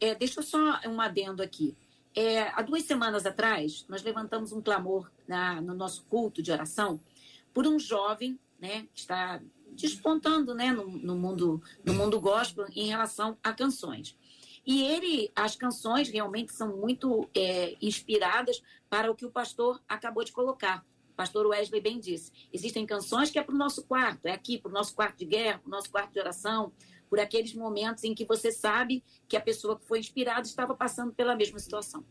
É, deixa eu só um adendo aqui. É, há duas semanas atrás, nós levantamos um clamor na, no nosso culto de oração por um jovem né, que está despontando né, no, no, mundo, no mundo gospel em relação a canções. E ele, as canções realmente são muito é, inspiradas para o que o pastor acabou de colocar. O pastor Wesley bem disse. Existem canções que é para o nosso quarto, é aqui, para o nosso quarto de guerra, para o nosso quarto de oração, por aqueles momentos em que você sabe que a pessoa que foi inspirada estava passando pela mesma situação.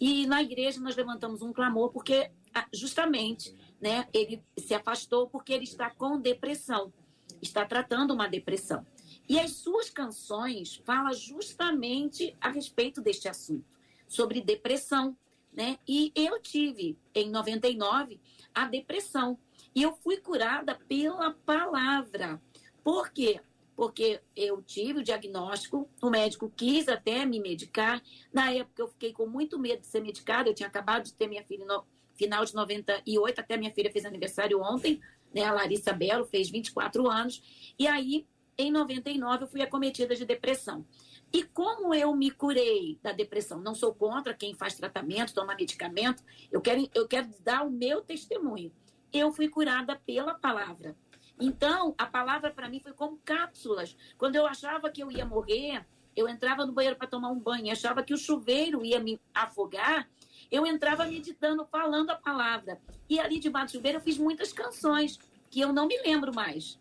E na igreja nós levantamos um clamor porque ah, justamente, né, ele se afastou porque ele está com depressão, está tratando uma depressão. E as suas canções falam justamente a respeito deste assunto, sobre depressão, né? E eu tive em 99 a depressão e eu fui curada pela palavra. Por quê? Porque eu tive o diagnóstico, o médico quis até me medicar. Na época eu fiquei com muito medo de ser medicada, eu tinha acabado de ter minha filha no final de 98, até minha filha fez aniversário ontem, né? A Larissa Belo fez 24 anos. E aí, em 99, eu fui acometida de depressão. E como eu me curei da depressão? Não sou contra quem faz tratamento, toma medicamento. Eu quero, eu quero dar o meu testemunho. Eu fui curada pela palavra. Então, a palavra para mim foi como cápsulas. Quando eu achava que eu ia morrer, eu entrava no banheiro para tomar um banho, achava que o chuveiro ia me afogar, eu entrava meditando, falando a palavra. E ali debaixo do chuveiro eu fiz muitas canções que eu não me lembro mais.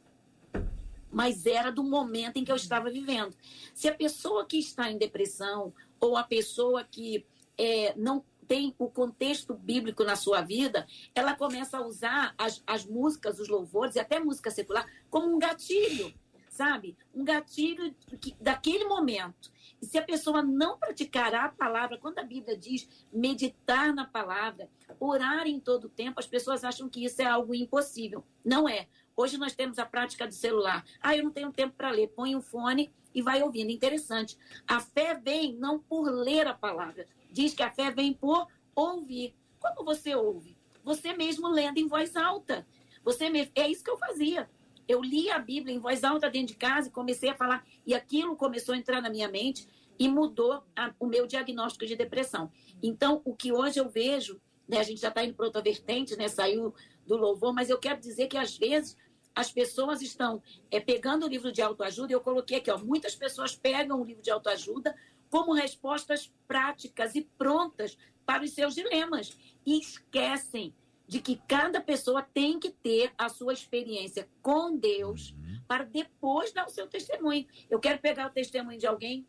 Mas era do momento em que eu estava vivendo. Se a pessoa que está em depressão ou a pessoa que é, não tem o contexto bíblico na sua vida, ela começa a usar as, as músicas, os louvores e até música secular como um gatilho, sabe? Um gatilho que, daquele momento. E se a pessoa não praticar a palavra, quando a Bíblia diz meditar na palavra, orar em todo o tempo, as pessoas acham que isso é algo impossível. Não é. Hoje nós temos a prática do celular. Ah, eu não tenho tempo para ler. Põe o um fone e vai ouvindo. Interessante. A fé vem não por ler a palavra, diz que a fé vem por ouvir. Como você ouve? Você mesmo lendo em voz alta. Você mesmo, é isso que eu fazia. Eu li a Bíblia em voz alta dentro de casa e comecei a falar. E aquilo começou a entrar na minha mente e mudou a, o meu diagnóstico de depressão. Então, o que hoje eu vejo, né, a gente já está indo para outra vertente, né, saiu do louvor, mas eu quero dizer que às vezes as pessoas estão é, pegando o livro de autoajuda, eu coloquei aqui, ó, muitas pessoas pegam o livro de autoajuda como respostas práticas e prontas para os seus dilemas e esquecem de que cada pessoa tem que ter a sua experiência com Deus Uhum. para depois dar o seu testemunho. Eu quero pegar o testemunho de alguém.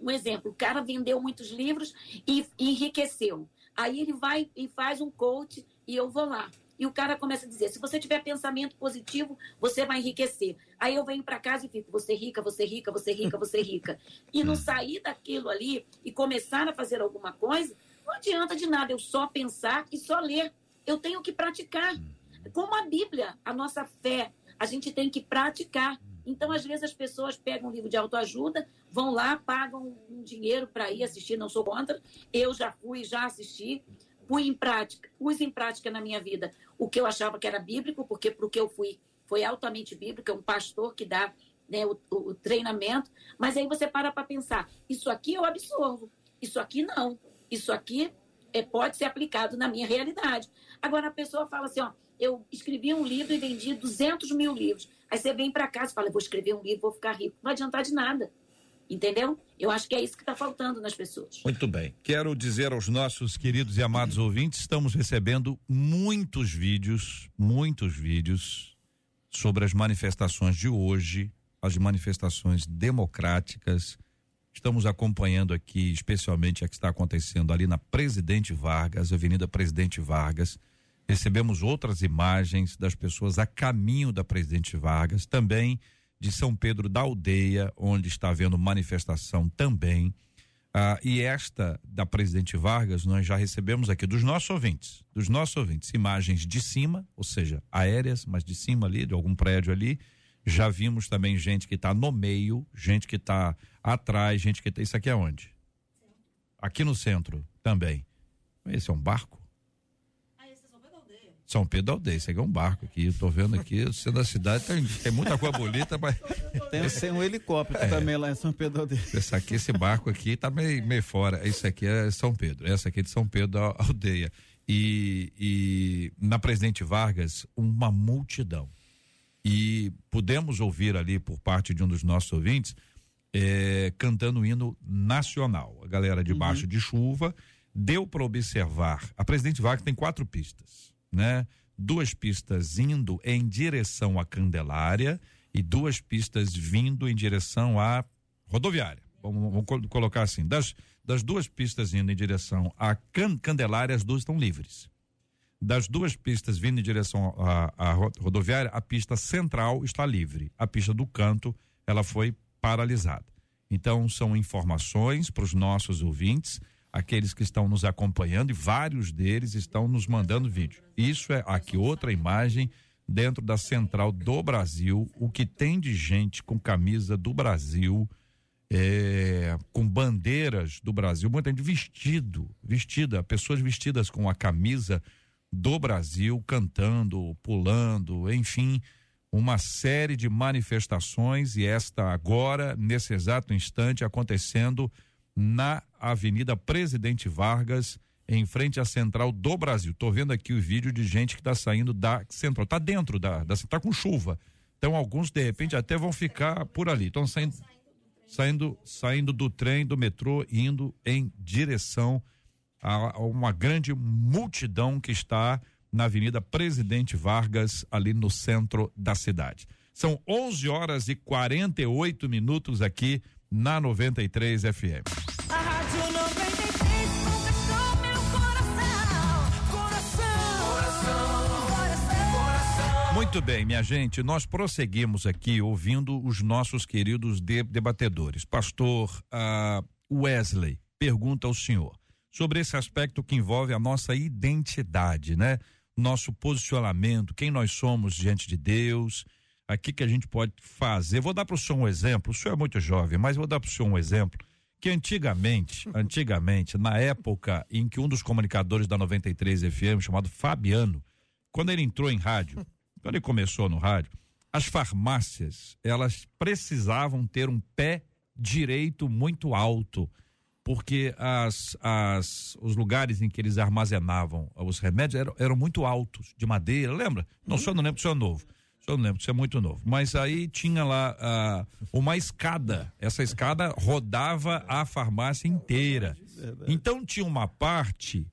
Um exemplo, o cara vendeu muitos livros e enriqueceu. Aí ele vai e faz um coach e eu vou lá. E o cara começa a dizer: se você tiver pensamento positivo, você vai enriquecer. Aí eu venho para casa e fico: você é rica, você é rica, você é rica, você rica. E não sair daquilo ali e começar a fazer alguma coisa, não adianta de nada eu só pensar e só ler. Eu tenho que praticar. Como a Bíblia, a nossa fé, a gente tem que praticar. Então, às vezes, as pessoas pegam um livro de autoajuda, vão lá, pagam um dinheiro para ir assistir, não sou contra. Eu já fui, já assisti, fui em prática, pus em prática na minha vida o que eu achava que era bíblico, porque para o que eu fui foi altamente bíblico, é um pastor que dá né, o, o, treinamento. Mas aí você para para pensar: isso aqui eu absorvo, isso aqui não, isso aqui é, pode ser aplicado na minha realidade. Agora a pessoa fala assim: ó, eu escrevi um livro e vendi 200 mil livros. Aí você vem para casa e fala: vou escrever um livro, vou ficar rico. Não vai adiantar de nada. Entendeu? Eu acho que é isso que está faltando nas pessoas. Muito bem. Quero dizer aos nossos queridos e amados ouvintes, estamos recebendo muitos vídeos, muitos vídeos sobre as manifestações de hoje, as manifestações democráticas. Estamos acompanhando aqui, especialmente a que está acontecendo ali na Presidente Vargas, Avenida Presidente Vargas. Recebemos outras imagens das pessoas a caminho da Presidente Vargas, também de São Pedro da Aldeia, onde está havendo manifestação também. Ah, e esta da Presidente Vargas, nós já recebemos aqui dos nossos ouvintes, dos nossos ouvintes, imagens de cima, ou seja, aéreas, mas de cima ali, de algum prédio ali. Já vimos também gente que está no meio, gente que está atrás, gente que tá. Isso aqui é onde? Aqui no centro também. Esse é um barco? São Pedro da Aldeia, esse aqui é um barco aqui, eu tô vendo aqui, o centro da cidade tem, tem muita coisa bonita, mas Tem, tem um helicóptero também lá em São Pedro Aldeia. esse aqui, esse barco aqui tá meio, meio fora, esse aqui é São Pedro, essa aqui é de São Pedro da Aldeia. E, e na Presidente Vargas, uma multidão. E pudemos ouvir ali por parte de um dos nossos ouvintes, eh, cantando o hino nacional. A galera debaixo de chuva, deu para observar. A Presidente Vargas tem quatro pistas, né? Duas pistas indo em direção à Candelária e duas pistas vindo em direção à rodoviária. Vamos, vamos col- colocar assim: das, das duas pistas indo em direção à Can- Candelária, as duas estão livres. Das duas pistas vindo em direção à, à ro- rodoviária, a pista central está livre. A pista do canto, ela foi paralisada. Então, são informações para os nossos ouvintes, aqueles que estão nos acompanhando, e vários deles estão nos mandando vídeo. Isso é aqui outra imagem dentro da central do Brasil, o que tem de gente com camisa do Brasil, é, com bandeiras do Brasil, muita gente vestido, vestida, pessoas vestidas com a camisa do Brasil, cantando, pulando, enfim, uma série de manifestações e esta agora, nesse exato instante, acontecendo na Avenida Presidente Vargas, em frente à Central do Brasil. Tô vendo aqui o vídeo de gente que está saindo da Central, tá dentro da, da tá com chuva. Então alguns de repente até vão ficar por ali. Estão saindo saindo saindo do trem, do metrô, indo em direção a, a uma grande multidão que está na Avenida Presidente Vargas, ali no centro da cidade. São 11 horas e 48 minutos aqui na 93 FM. A Rádio 93 conquistou meu coração. Coração. Coração. Coração. Muito bem, minha gente, nós prosseguimos aqui ouvindo os nossos queridos de- debatedores. Pastor ah, Wesley pergunta ao senhor sobre esse aspecto que envolve a nossa identidade, né? Nosso posicionamento, quem nós somos diante de Deus, aqui que a gente pode fazer. Vou dar para o senhor um exemplo. O senhor é muito jovem, mas vou dar para o senhor um exemplo que antigamente, antigamente, na época em que um dos comunicadores da 93 FM, chamado Fabiano, quando ele entrou em rádio, quando ele começou no rádio, as farmácias, elas precisavam ter um pé direito muito alto, porque as, as, os lugares em que eles armazenavam os remédios eram, eram muito altos, de madeira, lembra? Não, o senhor não lembra, o senhor é novo. Senhor não lembra, o senhor é muito novo. Mas aí tinha lá ah, uma escada. Essa escada rodava a farmácia inteira. Então tinha uma parte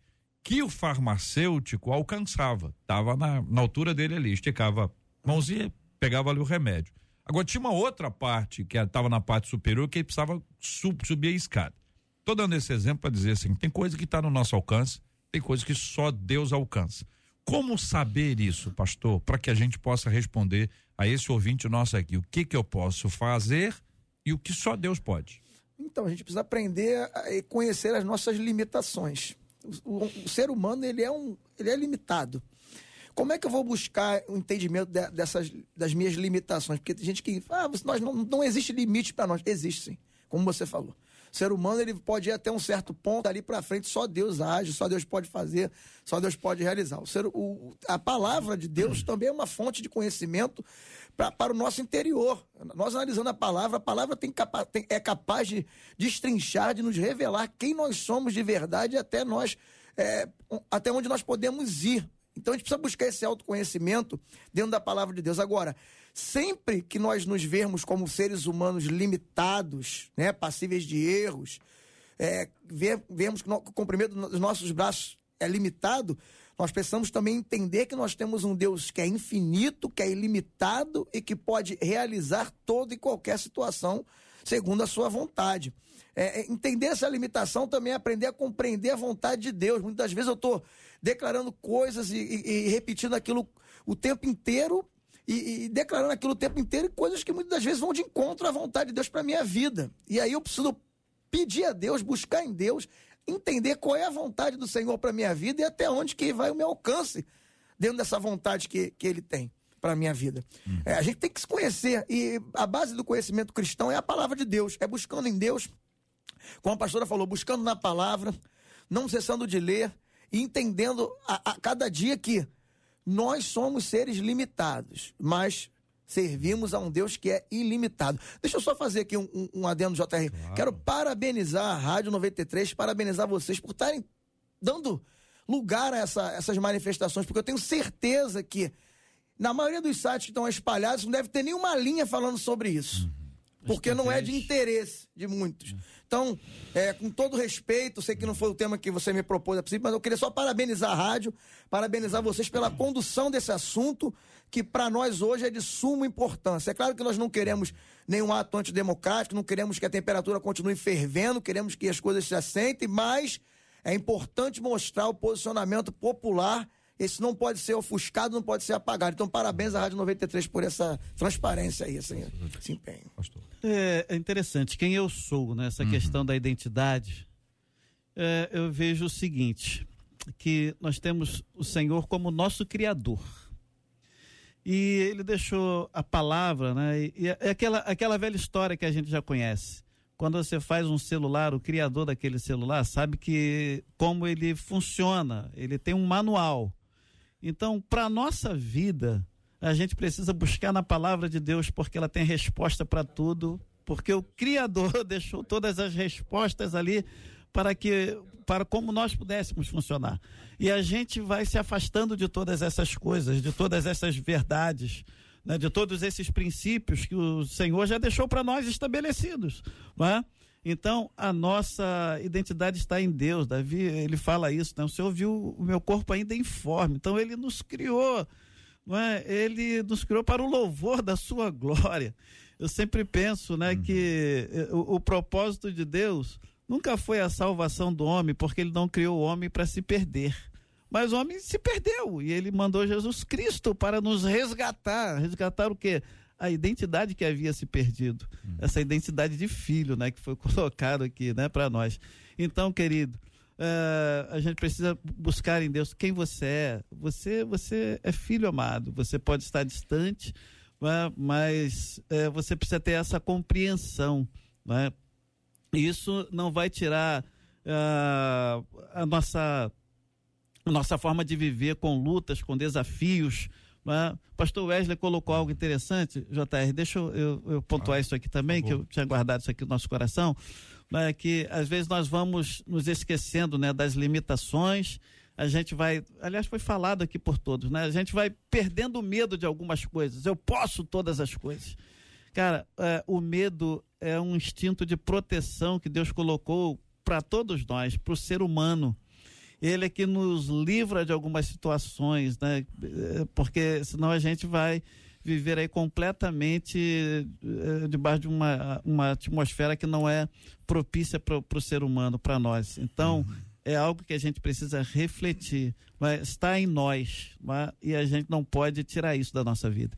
que o farmacêutico alcançava. Estava na, na altura dele ali, esticava a mãozinha, pegava ali o remédio. Agora tinha uma outra parte que estava na parte superior que ele precisava su- subir a escada. Estou dando esse exemplo para dizer assim: tem coisa que está no nosso alcance, tem coisa que só Deus alcança. Como saber isso, pastor, para que a gente possa responder a esse ouvinte nosso aqui? O que que eu posso fazer e o que só Deus pode? Então, a gente precisa aprender a conhecer as nossas limitações. O, o- o ser humano, ele é, um, ele é limitado. Como é que eu vou buscar o entendimento de- dessas, das minhas limitações? Porque tem gente que ah, nós não, não existe limite para nós. Existe sim, como você falou. O ser humano ele pode ir até um certo ponto ali para frente, só Deus age, só Deus pode fazer, só Deus pode realizar. O ser, o, a palavra de Deus também é uma fonte de conhecimento pra, para o nosso interior. Nós analisando a palavra, a palavra tem capa- tem- é capaz de destrinchar, de nos revelar quem nós somos de verdade até nós, é, até onde nós podemos ir. Então a gente precisa buscar esse autoconhecimento dentro da palavra de Deus. Agora, sempre que nós nos vermos como seres humanos limitados, né, passíveis de erros, é, ver- vemos que o comprimento dos nossos braços é limitado, nós precisamos também entender que nós temos um Deus que é infinito, que é ilimitado e que pode realizar toda e qualquer situação segundo a sua vontade. É, é, entender essa limitação também é aprender a compreender a vontade de Deus. Muitas vezes eu estou declarando coisas e, e- e repetindo aquilo o tempo inteiro e, e declarando aquilo o tempo inteiro e coisas que muitas vezes vão de encontro à vontade de Deus para minha vida. E aí eu preciso pedir a Deus, buscar em Deus, entender qual é a vontade do Senhor para minha vida e até onde que vai o meu alcance dentro dessa vontade que, que Ele tem para minha vida. É, a gente tem que se conhecer e a base do conhecimento cristão é a palavra de Deus, é buscando em Deus, como a pastora falou, buscando na palavra, não cessando de ler e entendendo a, a cada dia que nós somos seres limitados, mas servimos a um Deus que é ilimitado. Deixa eu só fazer aqui um, um, um adendo, JR. Quero parabenizar a Rádio 93, parabenizar vocês por estarem dando lugar a essa- essas manifestações, porque eu tenho certeza que na maioria dos sites que estão espalhados não deve ter nenhuma linha falando sobre isso. Porque não é de interesse de muitos. Então, é, com todo respeito, sei que não foi o tema que você me propôs a princípio, mas eu queria só parabenizar a rádio, parabenizar vocês pela condução desse assunto, que para nós hoje é de suma importância. É claro que nós não queremos nenhum ato antidemocrático, não queremos que a temperatura continue fervendo, queremos que as coisas se assentem, mas é importante mostrar o posicionamento popular. Esse não pode ser ofuscado, não pode ser apagado. Então, parabéns à Rádio 93 por essa transparência aí, esse, esse empenho. Pastor. É, é interessante, quem eu sou, né? Essa questão da identidade, é, eu vejo o seguinte, que nós temos o Senhor como nosso Criador. E ele deixou a palavra, né? E, e é aquela, aquela velha história que a gente já conhece. Quando você faz um celular, o criador daquele celular sabe que como ele funciona, ele tem um manual. Então, para a nossa vida, a gente precisa buscar na palavra de Deus, porque ela tem resposta para tudo, porque o Criador deixou todas as respostas ali para que para como nós pudéssemos funcionar. E a gente vai se afastando de todas essas coisas, de todas essas verdades, né, de todos esses princípios que o Senhor já deixou para nós estabelecidos, não é? Então, a nossa identidade está em Deus. Davi, ele fala isso, né? O Senhor viu o meu corpo ainda informe. Então, ele nos criou, não é? Ele nos criou para o louvor da sua glória. Eu sempre penso, né, que eh, o, o propósito de Deus nunca foi a salvação do homem, porque ele não criou o homem para se perder. Mas o homem se perdeu e ele mandou Jesus Cristo para nos resgatar. Resgatar o quê? A identidade que havia se perdido. Essa identidade de filho, né? Que foi colocado aqui, né? Para nós. Então, querido, eh, a gente precisa buscar em Deus quem você é. Você, você é filho amado. Você pode estar distante, né, mas eh, você precisa ter essa compreensão, né? Isso não vai tirar ah, a nossa a nossa forma de viver com lutas, com desafios. Pastor Wesley colocou algo interessante, JR, deixa eu, eu, eu pontuar isso aqui também, que eu tinha guardado isso aqui no nosso coração, né? que às vezes nós vamos nos esquecendo né, das limitações, a gente vai, aliás, foi falado aqui por todos, né? A gente vai perdendo o medo de algumas coisas. Eu posso todas as coisas. Cara, é, o medo é um instinto de proteção que Deus colocou para todos nós, para o ser humano. Ele é que nos livra de algumas situações, né? Eh, Porque senão a gente vai viver aí completamente eh, debaixo de uma, uma atmosfera que não é propícia para o ser humano, para nós. Então, é algo que a gente precisa refletir. Mas está em nós mas- e a gente não pode tirar isso da nossa vida.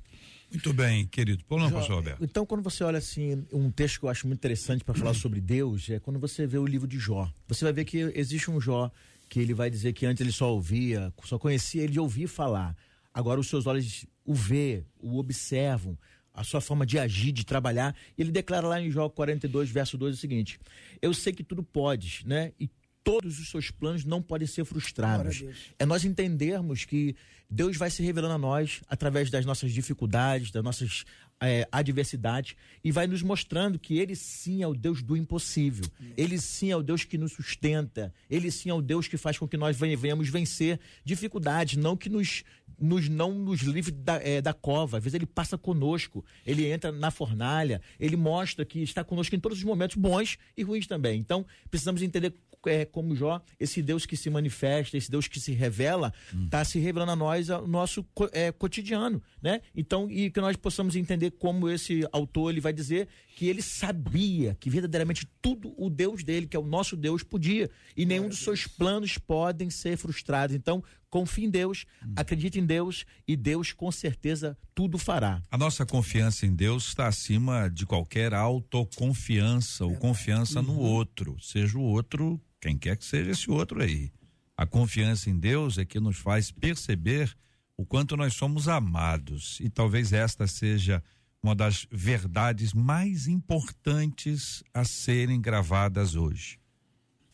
Muito bem, querido. Por não, Jó, pastor Roberto. Então, quando você olha assim, um texto que eu acho muito interessante para falar sobre Deus, é quando você vê o livro de Jó. Você vai ver que existe um Jó que ele vai dizer que antes ele só ouvia, só conhecia ele de ouvir falar. Agora os seus olhos o vê, o observam, a sua forma de agir, de trabalhar. E ele declara lá em Jó 42, verso 2 o seguinte: Eu sei que tudo podes, né? E todos os seus planos não podem ser frustrados. É nós entendermos que Deus vai se revelando a nós através das nossas dificuldades, das nossas eh, adversidades e vai nos mostrando que Ele sim é o Deus do impossível. Ele sim é o Deus que nos sustenta. Ele sim é o Deus que faz com que nós venha- venhamos vencer dificuldades, não que nos, nos não nos livre da, eh, da cova. Às vezes Ele passa conosco, Ele entra na fornalha, Ele mostra que está conosco em todos os momentos bons e ruins também. Então precisamos entender é, como Jó, esse Deus que se manifesta, esse Deus que se revela, está se revelando a nós o nosso é, cotidiano, né? Então, e que nós possamos entender como esse autor ele vai dizer que ele sabia que verdadeiramente tudo o Deus dele, que é o nosso Deus, podia. E nenhum dos seus planos podem ser frustrados. Então, confie em Deus, acredite em Deus e Deus com certeza tudo fará. A nossa confiança em Deus está acima de qualquer autoconfiança ou confiança no outro, seja o outro, quem quer que seja esse outro aí. A confiança em Deus é que nos faz perceber o quanto nós somos amados e talvez esta seja uma das verdades mais importantes a serem gravadas hoje.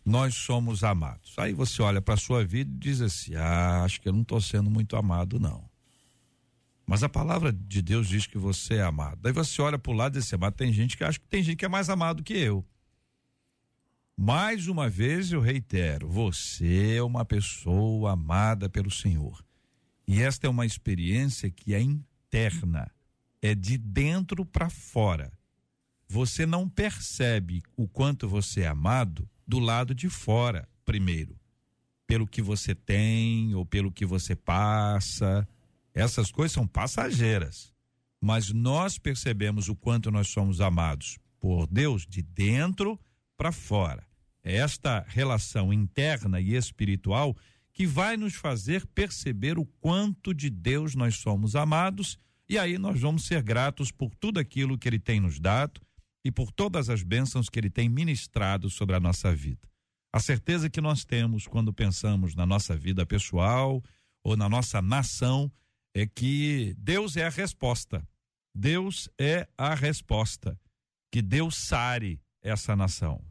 Nós somos amados. Aí você olha para a sua vida e diz assim: "Ah, acho que eu não estou sendo muito amado não". Mas a palavra de Deus diz que você é amado. Daí você olha para o lado desse amado, tem gente que acha que tem gente que é mais amado que eu. Mais uma vez eu reitero, você é uma pessoa amada pelo Senhor. E esta é uma experiência que é interna, é de dentro para fora. Você não percebe o quanto você é amado do lado de fora, primeiro. Pelo que você tem ou pelo que você passa. Essas coisas são passageiras. Mas nós percebemos o quanto nós somos amados por Deus de dentro para fora. É esta relação interna e espiritual que vai nos fazer perceber o quanto de Deus nós somos amados e aí nós vamos ser gratos por tudo aquilo que ele tem nos dado e por todas as bênçãos que ele tem ministrado sobre a nossa vida. A certeza que nós temos quando pensamos na nossa vida pessoal ou na nossa nação é que Deus é a resposta. Deus é a resposta. Que Deus sare essa nação.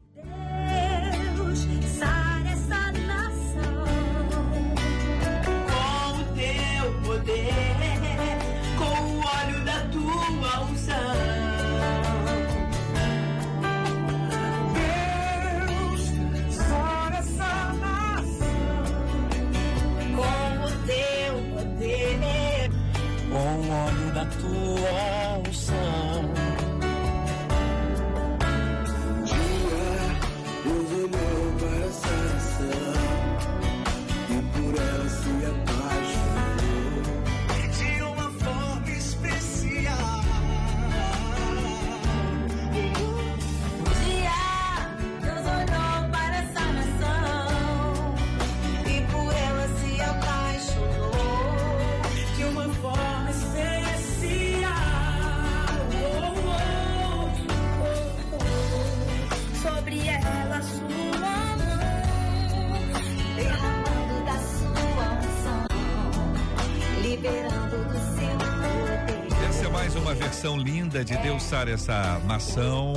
Essa é mais uma versão linda de Deus Sara essa nação.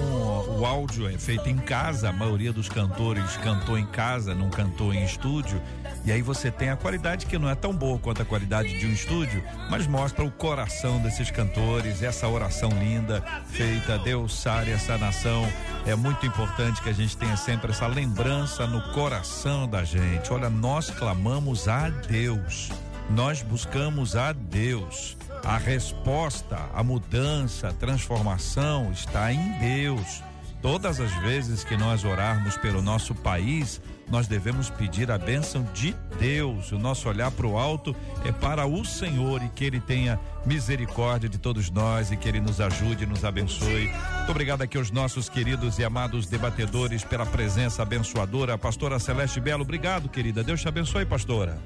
O áudio é feito em casa, a maioria dos cantores cantou em casa, não cantou em estúdio. E aí você tem a qualidade que não é tão boa quanto a qualidade de um estúdio, mas mostra o coração desses cantores, essa oração linda feita, Deus sare essa nação. É muito importante que a gente tenha sempre essa lembrança no coração da gente. Olha, nós clamamos a Deus. Nós buscamos a Deus. A resposta, a mudança, a transformação está em Deus. Todas as vezes que nós orarmos pelo nosso país, nós devemos pedir a bênção de Deus. O nosso olhar para o alto é para o Senhor e que Ele tenha misericórdia de todos nós e que Ele nos ajude, nos abençoe. Muito obrigado aqui aos nossos queridos e amados debatedores pela presença abençoadora. Pastora Celeste Belo, obrigado, querida. Deus te abençoe, pastora.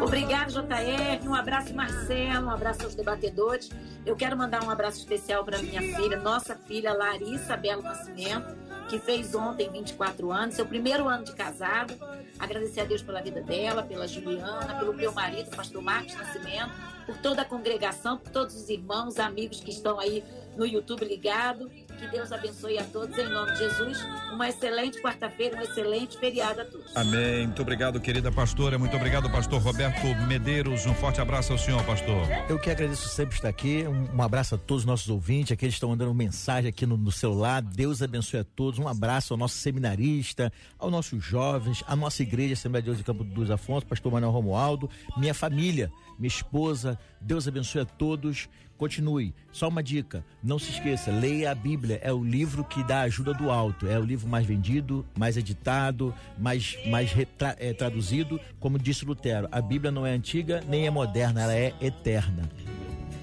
Obrigado, JR. Um abraço, Marcelo. Um abraço aos debatedores. Eu quero mandar um abraço especial para minha filha, nossa filha Larissa Belo Nascimento, que fez ontem 24 anos, seu primeiro ano de casado. Agradecer a Deus pela vida dela, pela Juliana, pelo meu marido, pastor Marcos Nascimento, por toda a congregação, por todos os irmãos, amigos que estão aí no YouTube ligado. Que Deus abençoe a todos em nome de Jesus. Uma excelente quarta-feira, um excelente feriado a todos. Amém. Muito obrigado, querida pastora. Muito obrigado, pastor Roberto Medeiros. Um forte abraço ao senhor, pastor. Eu que agradeço sempre estar aqui. Um, um abraço a todos os nossos ouvintes, aqueles que estão mandando mensagem aqui no, no celular. Deus abençoe a todos. Um abraço ao nosso seminarista, aos nossos jovens, à nossa igreja, Assembleia de Deus de Campo dos Afonso, pastor Manuel Romualdo, minha família, minha esposa. Deus abençoe a todos. Continue. Só uma dica: não se esqueça, leia a Bíblia. É o livro que dá ajuda do alto. É o livro mais vendido, mais editado, mais, mais retra, é, traduzido. Como disse Lutero, a Bíblia não é antiga nem é moderna, ela é eterna.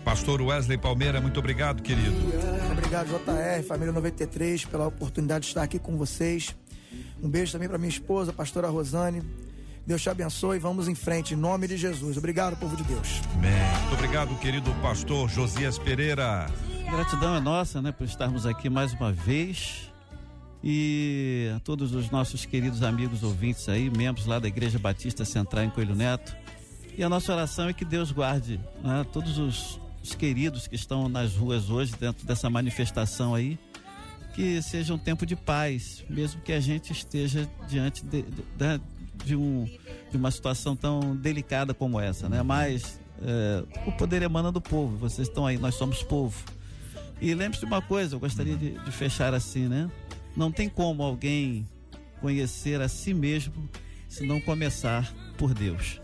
Pastor Wesley Palmeira, muito obrigado, querido. Obrigado, JR, família 93, pela oportunidade de estar aqui com vocês. Um beijo também para minha esposa, pastora Rosane. Deus te abençoe. Vamos em frente, em nome de Jesus. Obrigado, povo de Deus. Amém. Muito obrigado, querido pastor Josias Pereira. Gratidão é nossa, né, por estarmos aqui mais uma vez. E a todos os nossos queridos amigos ouvintes aí, membros lá da Igreja Batista Central em Coelho Neto. E a nossa oração é que Deus guarde né, todos os, os queridos que estão nas ruas hoje, dentro dessa manifestação aí. Que seja um tempo de paz, mesmo que a gente esteja diante de, de, de de, um, de uma situação tão delicada como essa, né? Mas é, o poder emana do povo. Vocês estão aí, nós somos povo. E lembre-se de uma coisa, eu gostaria de, de fechar assim, né? Não tem como alguém conhecer a si mesmo se não começar por Deus.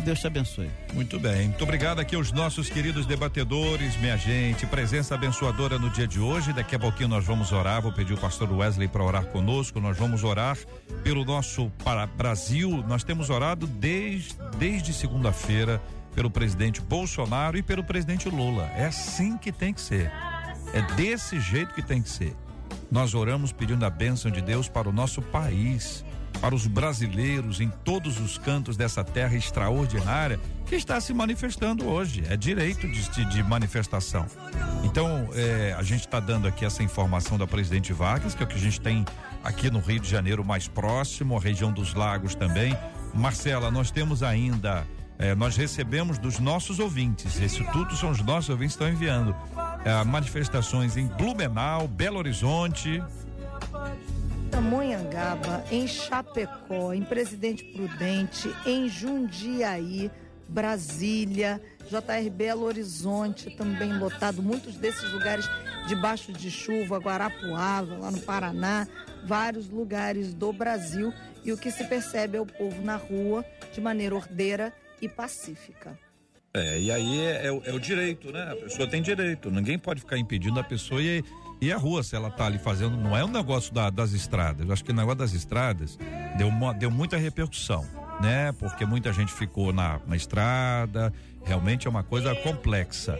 Que Deus te abençoe. Muito bem. Muito obrigado aqui aos nossos queridos debatedores, minha gente. Presença abençoadora no dia de hoje. Daqui a pouquinho nós vamos orar. Vou pedir o pastor Wesley para orar conosco. Nós vamos orar pelo nosso Brasil. Nós temos orado desde, desde segunda-feira pelo presidente Bolsonaro e pelo presidente Lula. É assim que tem que ser. É desse jeito que tem que ser. Nós oramos pedindo a bênção de Deus para o nosso país para os brasileiros em todos os cantos dessa terra extraordinária que está se manifestando hoje. É direito de, de manifestação. Então, é, a gente está dando aqui essa informação da presidente Vargas, que é o que a gente tem aqui no Rio de Janeiro mais próximo, a região dos lagos também. Marcela, nós temos ainda. É, nós recebemos dos nossos ouvintes, isso tudo são os nossos ouvintes que estão enviando. É, manifestações em Blumenau, Belo Horizonte, Tamonhangaba, em Chapecó, em Presidente Prudente, em Jundiaí, Brasília, JR Belo Horizonte também lotado, muitos desses lugares debaixo de chuva, Guarapuava, lá no Paraná, vários lugares do Brasil e o que se percebe é o povo na rua de maneira ordeira e pacífica. É, e aí é, é, é, o direito, né? A pessoa tem direito, ninguém pode ficar impedindo a pessoa e e a rua, se ela tá ali fazendo, não é um negócio da, das estradas. Eu acho que o negócio das estradas deu, deu muita repercussão, né? Porque muita gente ficou na, na estrada. Realmente é uma coisa complexa,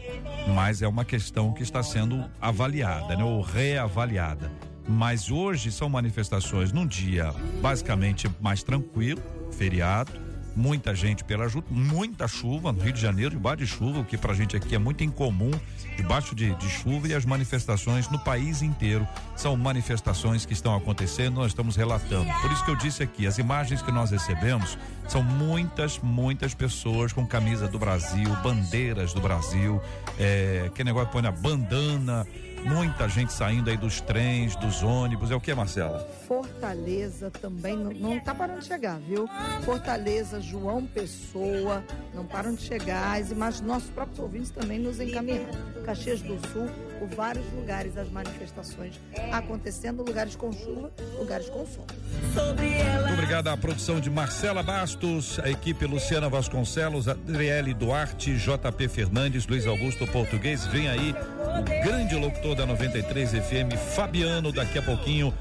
mas é uma questão que está sendo avaliada, né? Ou reavaliada. Mas hoje são manifestações num dia basicamente mais tranquilo, feriado muita gente pela muita chuva no Rio de Janeiro, debaixo de chuva, o que pra gente aqui é muito incomum, debaixo de, de chuva e as manifestações no país inteiro são manifestações que estão acontecendo, nós estamos relatando. Por isso que eu disse aqui, as imagens que nós recebemos são muitas, muitas pessoas com camisa do Brasil, bandeiras do Brasil, é, que negócio põe na bandana, Muita gente saindo aí dos trens, dos ônibus. É o que, Marcela? Fortaleza também não, não tá parando de chegar, viu? Fortaleza, João Pessoa, não param de chegar. As imagens nossos próprios ouvintes também nos encaminham. Caxias do Sul, por vários lugares as manifestações acontecendo, lugares com chuva, lugares com sol. Muito obrigado à produção de Marcela Bastos, a equipe Luciana Vasconcelos, Adriele Duarte, JP Fernandes, Luiz Augusto Português. Vem aí o grande locutor da 93 FM, Fabiano, daqui a pouquinho,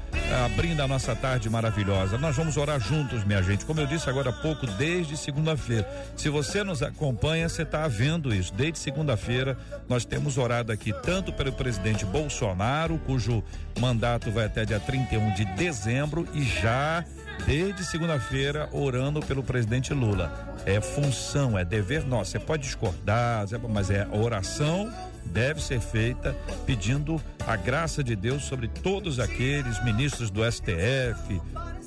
abrindo a nossa tarde maravilhosa. Nós vamos orar juntos, minha gente. Como eu disse agora há pouco, desde segunda-feira. Se você nos acompanha, você está vendo isso. Desde segunda-feira, nós temos orado aqui tanto pelo presidente Bolsonaro, cujo mandato vai até dia 31 de dezembro, e já desde segunda-feira orando pelo presidente Lula. É função, é dever nosso. Você pode discordar, mas é oração deve ser feita pedindo a graça de Deus sobre todos aqueles ministros do STF.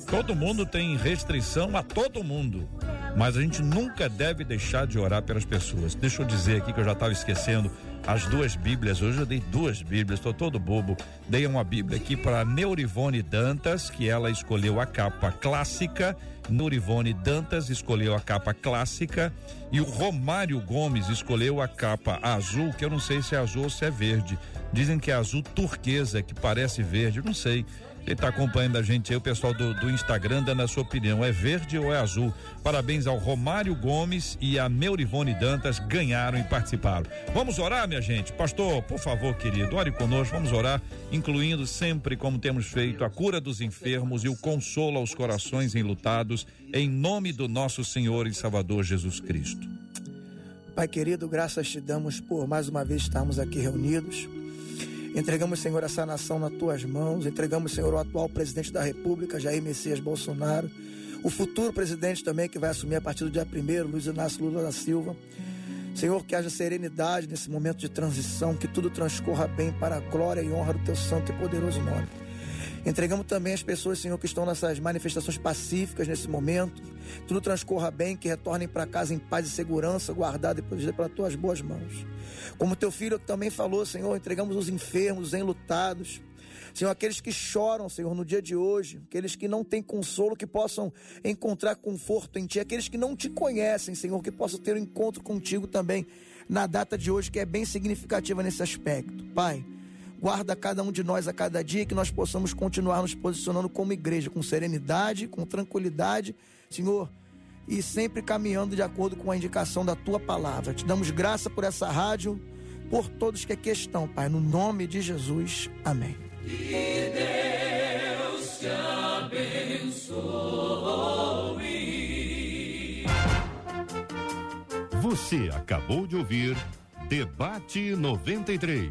Todo mundo tem restrição a todo mundo, mas a gente nunca deve deixar de orar pelas pessoas. Deixa eu dizer aqui que eu já estava esquecendo as duas Bíblias. Hoje eu dei duas Bíblias, estou todo bobo. Dei uma Bíblia aqui para Neurivone Dantas, que ela escolheu a capa clássica. Neurivone Dantas escolheu a capa clássica e o Romário Gomes escolheu a capa azul, que eu não sei se é azul ou se é verde. Dizem que é azul turquesa, que parece verde, não sei. Quem está acompanhando a gente aí, o pessoal do, do, Instagram, dando a sua opinião. É verde ou é azul? Parabéns ao Romário Gomes e a Meurivone Dantas, ganharam e participaram. Vamos orar, minha gente? Pastor, por favor, querido, ore conosco, vamos orar, incluindo sempre, como temos feito, a cura dos enfermos e o consolo aos corações enlutados, em nome do nosso Senhor e Salvador Jesus Cristo. Pai querido, graças te damos por mais uma vez estarmos aqui reunidos. Entregamos, Senhor, essa nação nas tuas mãos. Entregamos, Senhor, o atual presidente da República, Jair Messias Bolsonaro. O futuro presidente também, que vai assumir a partir do dia 1 Luiz Inácio Lula da Silva. Senhor, que haja serenidade nesse momento de transição, que tudo transcorra bem para a glória e honra do teu santo e poderoso nome. Entregamos também as pessoas, Senhor, que estão nessas manifestações pacíficas nesse momento. Tudo transcorra bem, que retornem para casa em paz e segurança, guardado e protegido pelas tuas boas mãos. Como teu filho também falou, Senhor, entregamos os enfermos, os enlutados. Senhor, aqueles que choram, Senhor, no dia de hoje, aqueles que não têm consolo, que possam encontrar conforto em Ti, aqueles que não te conhecem, Senhor, que possam ter um encontro contigo também na data de hoje, que é bem significativa nesse aspecto. Pai, guarda cada um de nós a cada dia, que nós possamos continuar nos posicionando como igreja, com serenidade, com tranquilidade, Senhor, e sempre caminhando de acordo com a indicação da Tua palavra. Te damos graça por essa rádio, por todos que aqui estão, Pai, no nome de Jesus. Amém. Que Deus te abençoe. Você acabou de ouvir Debate 93.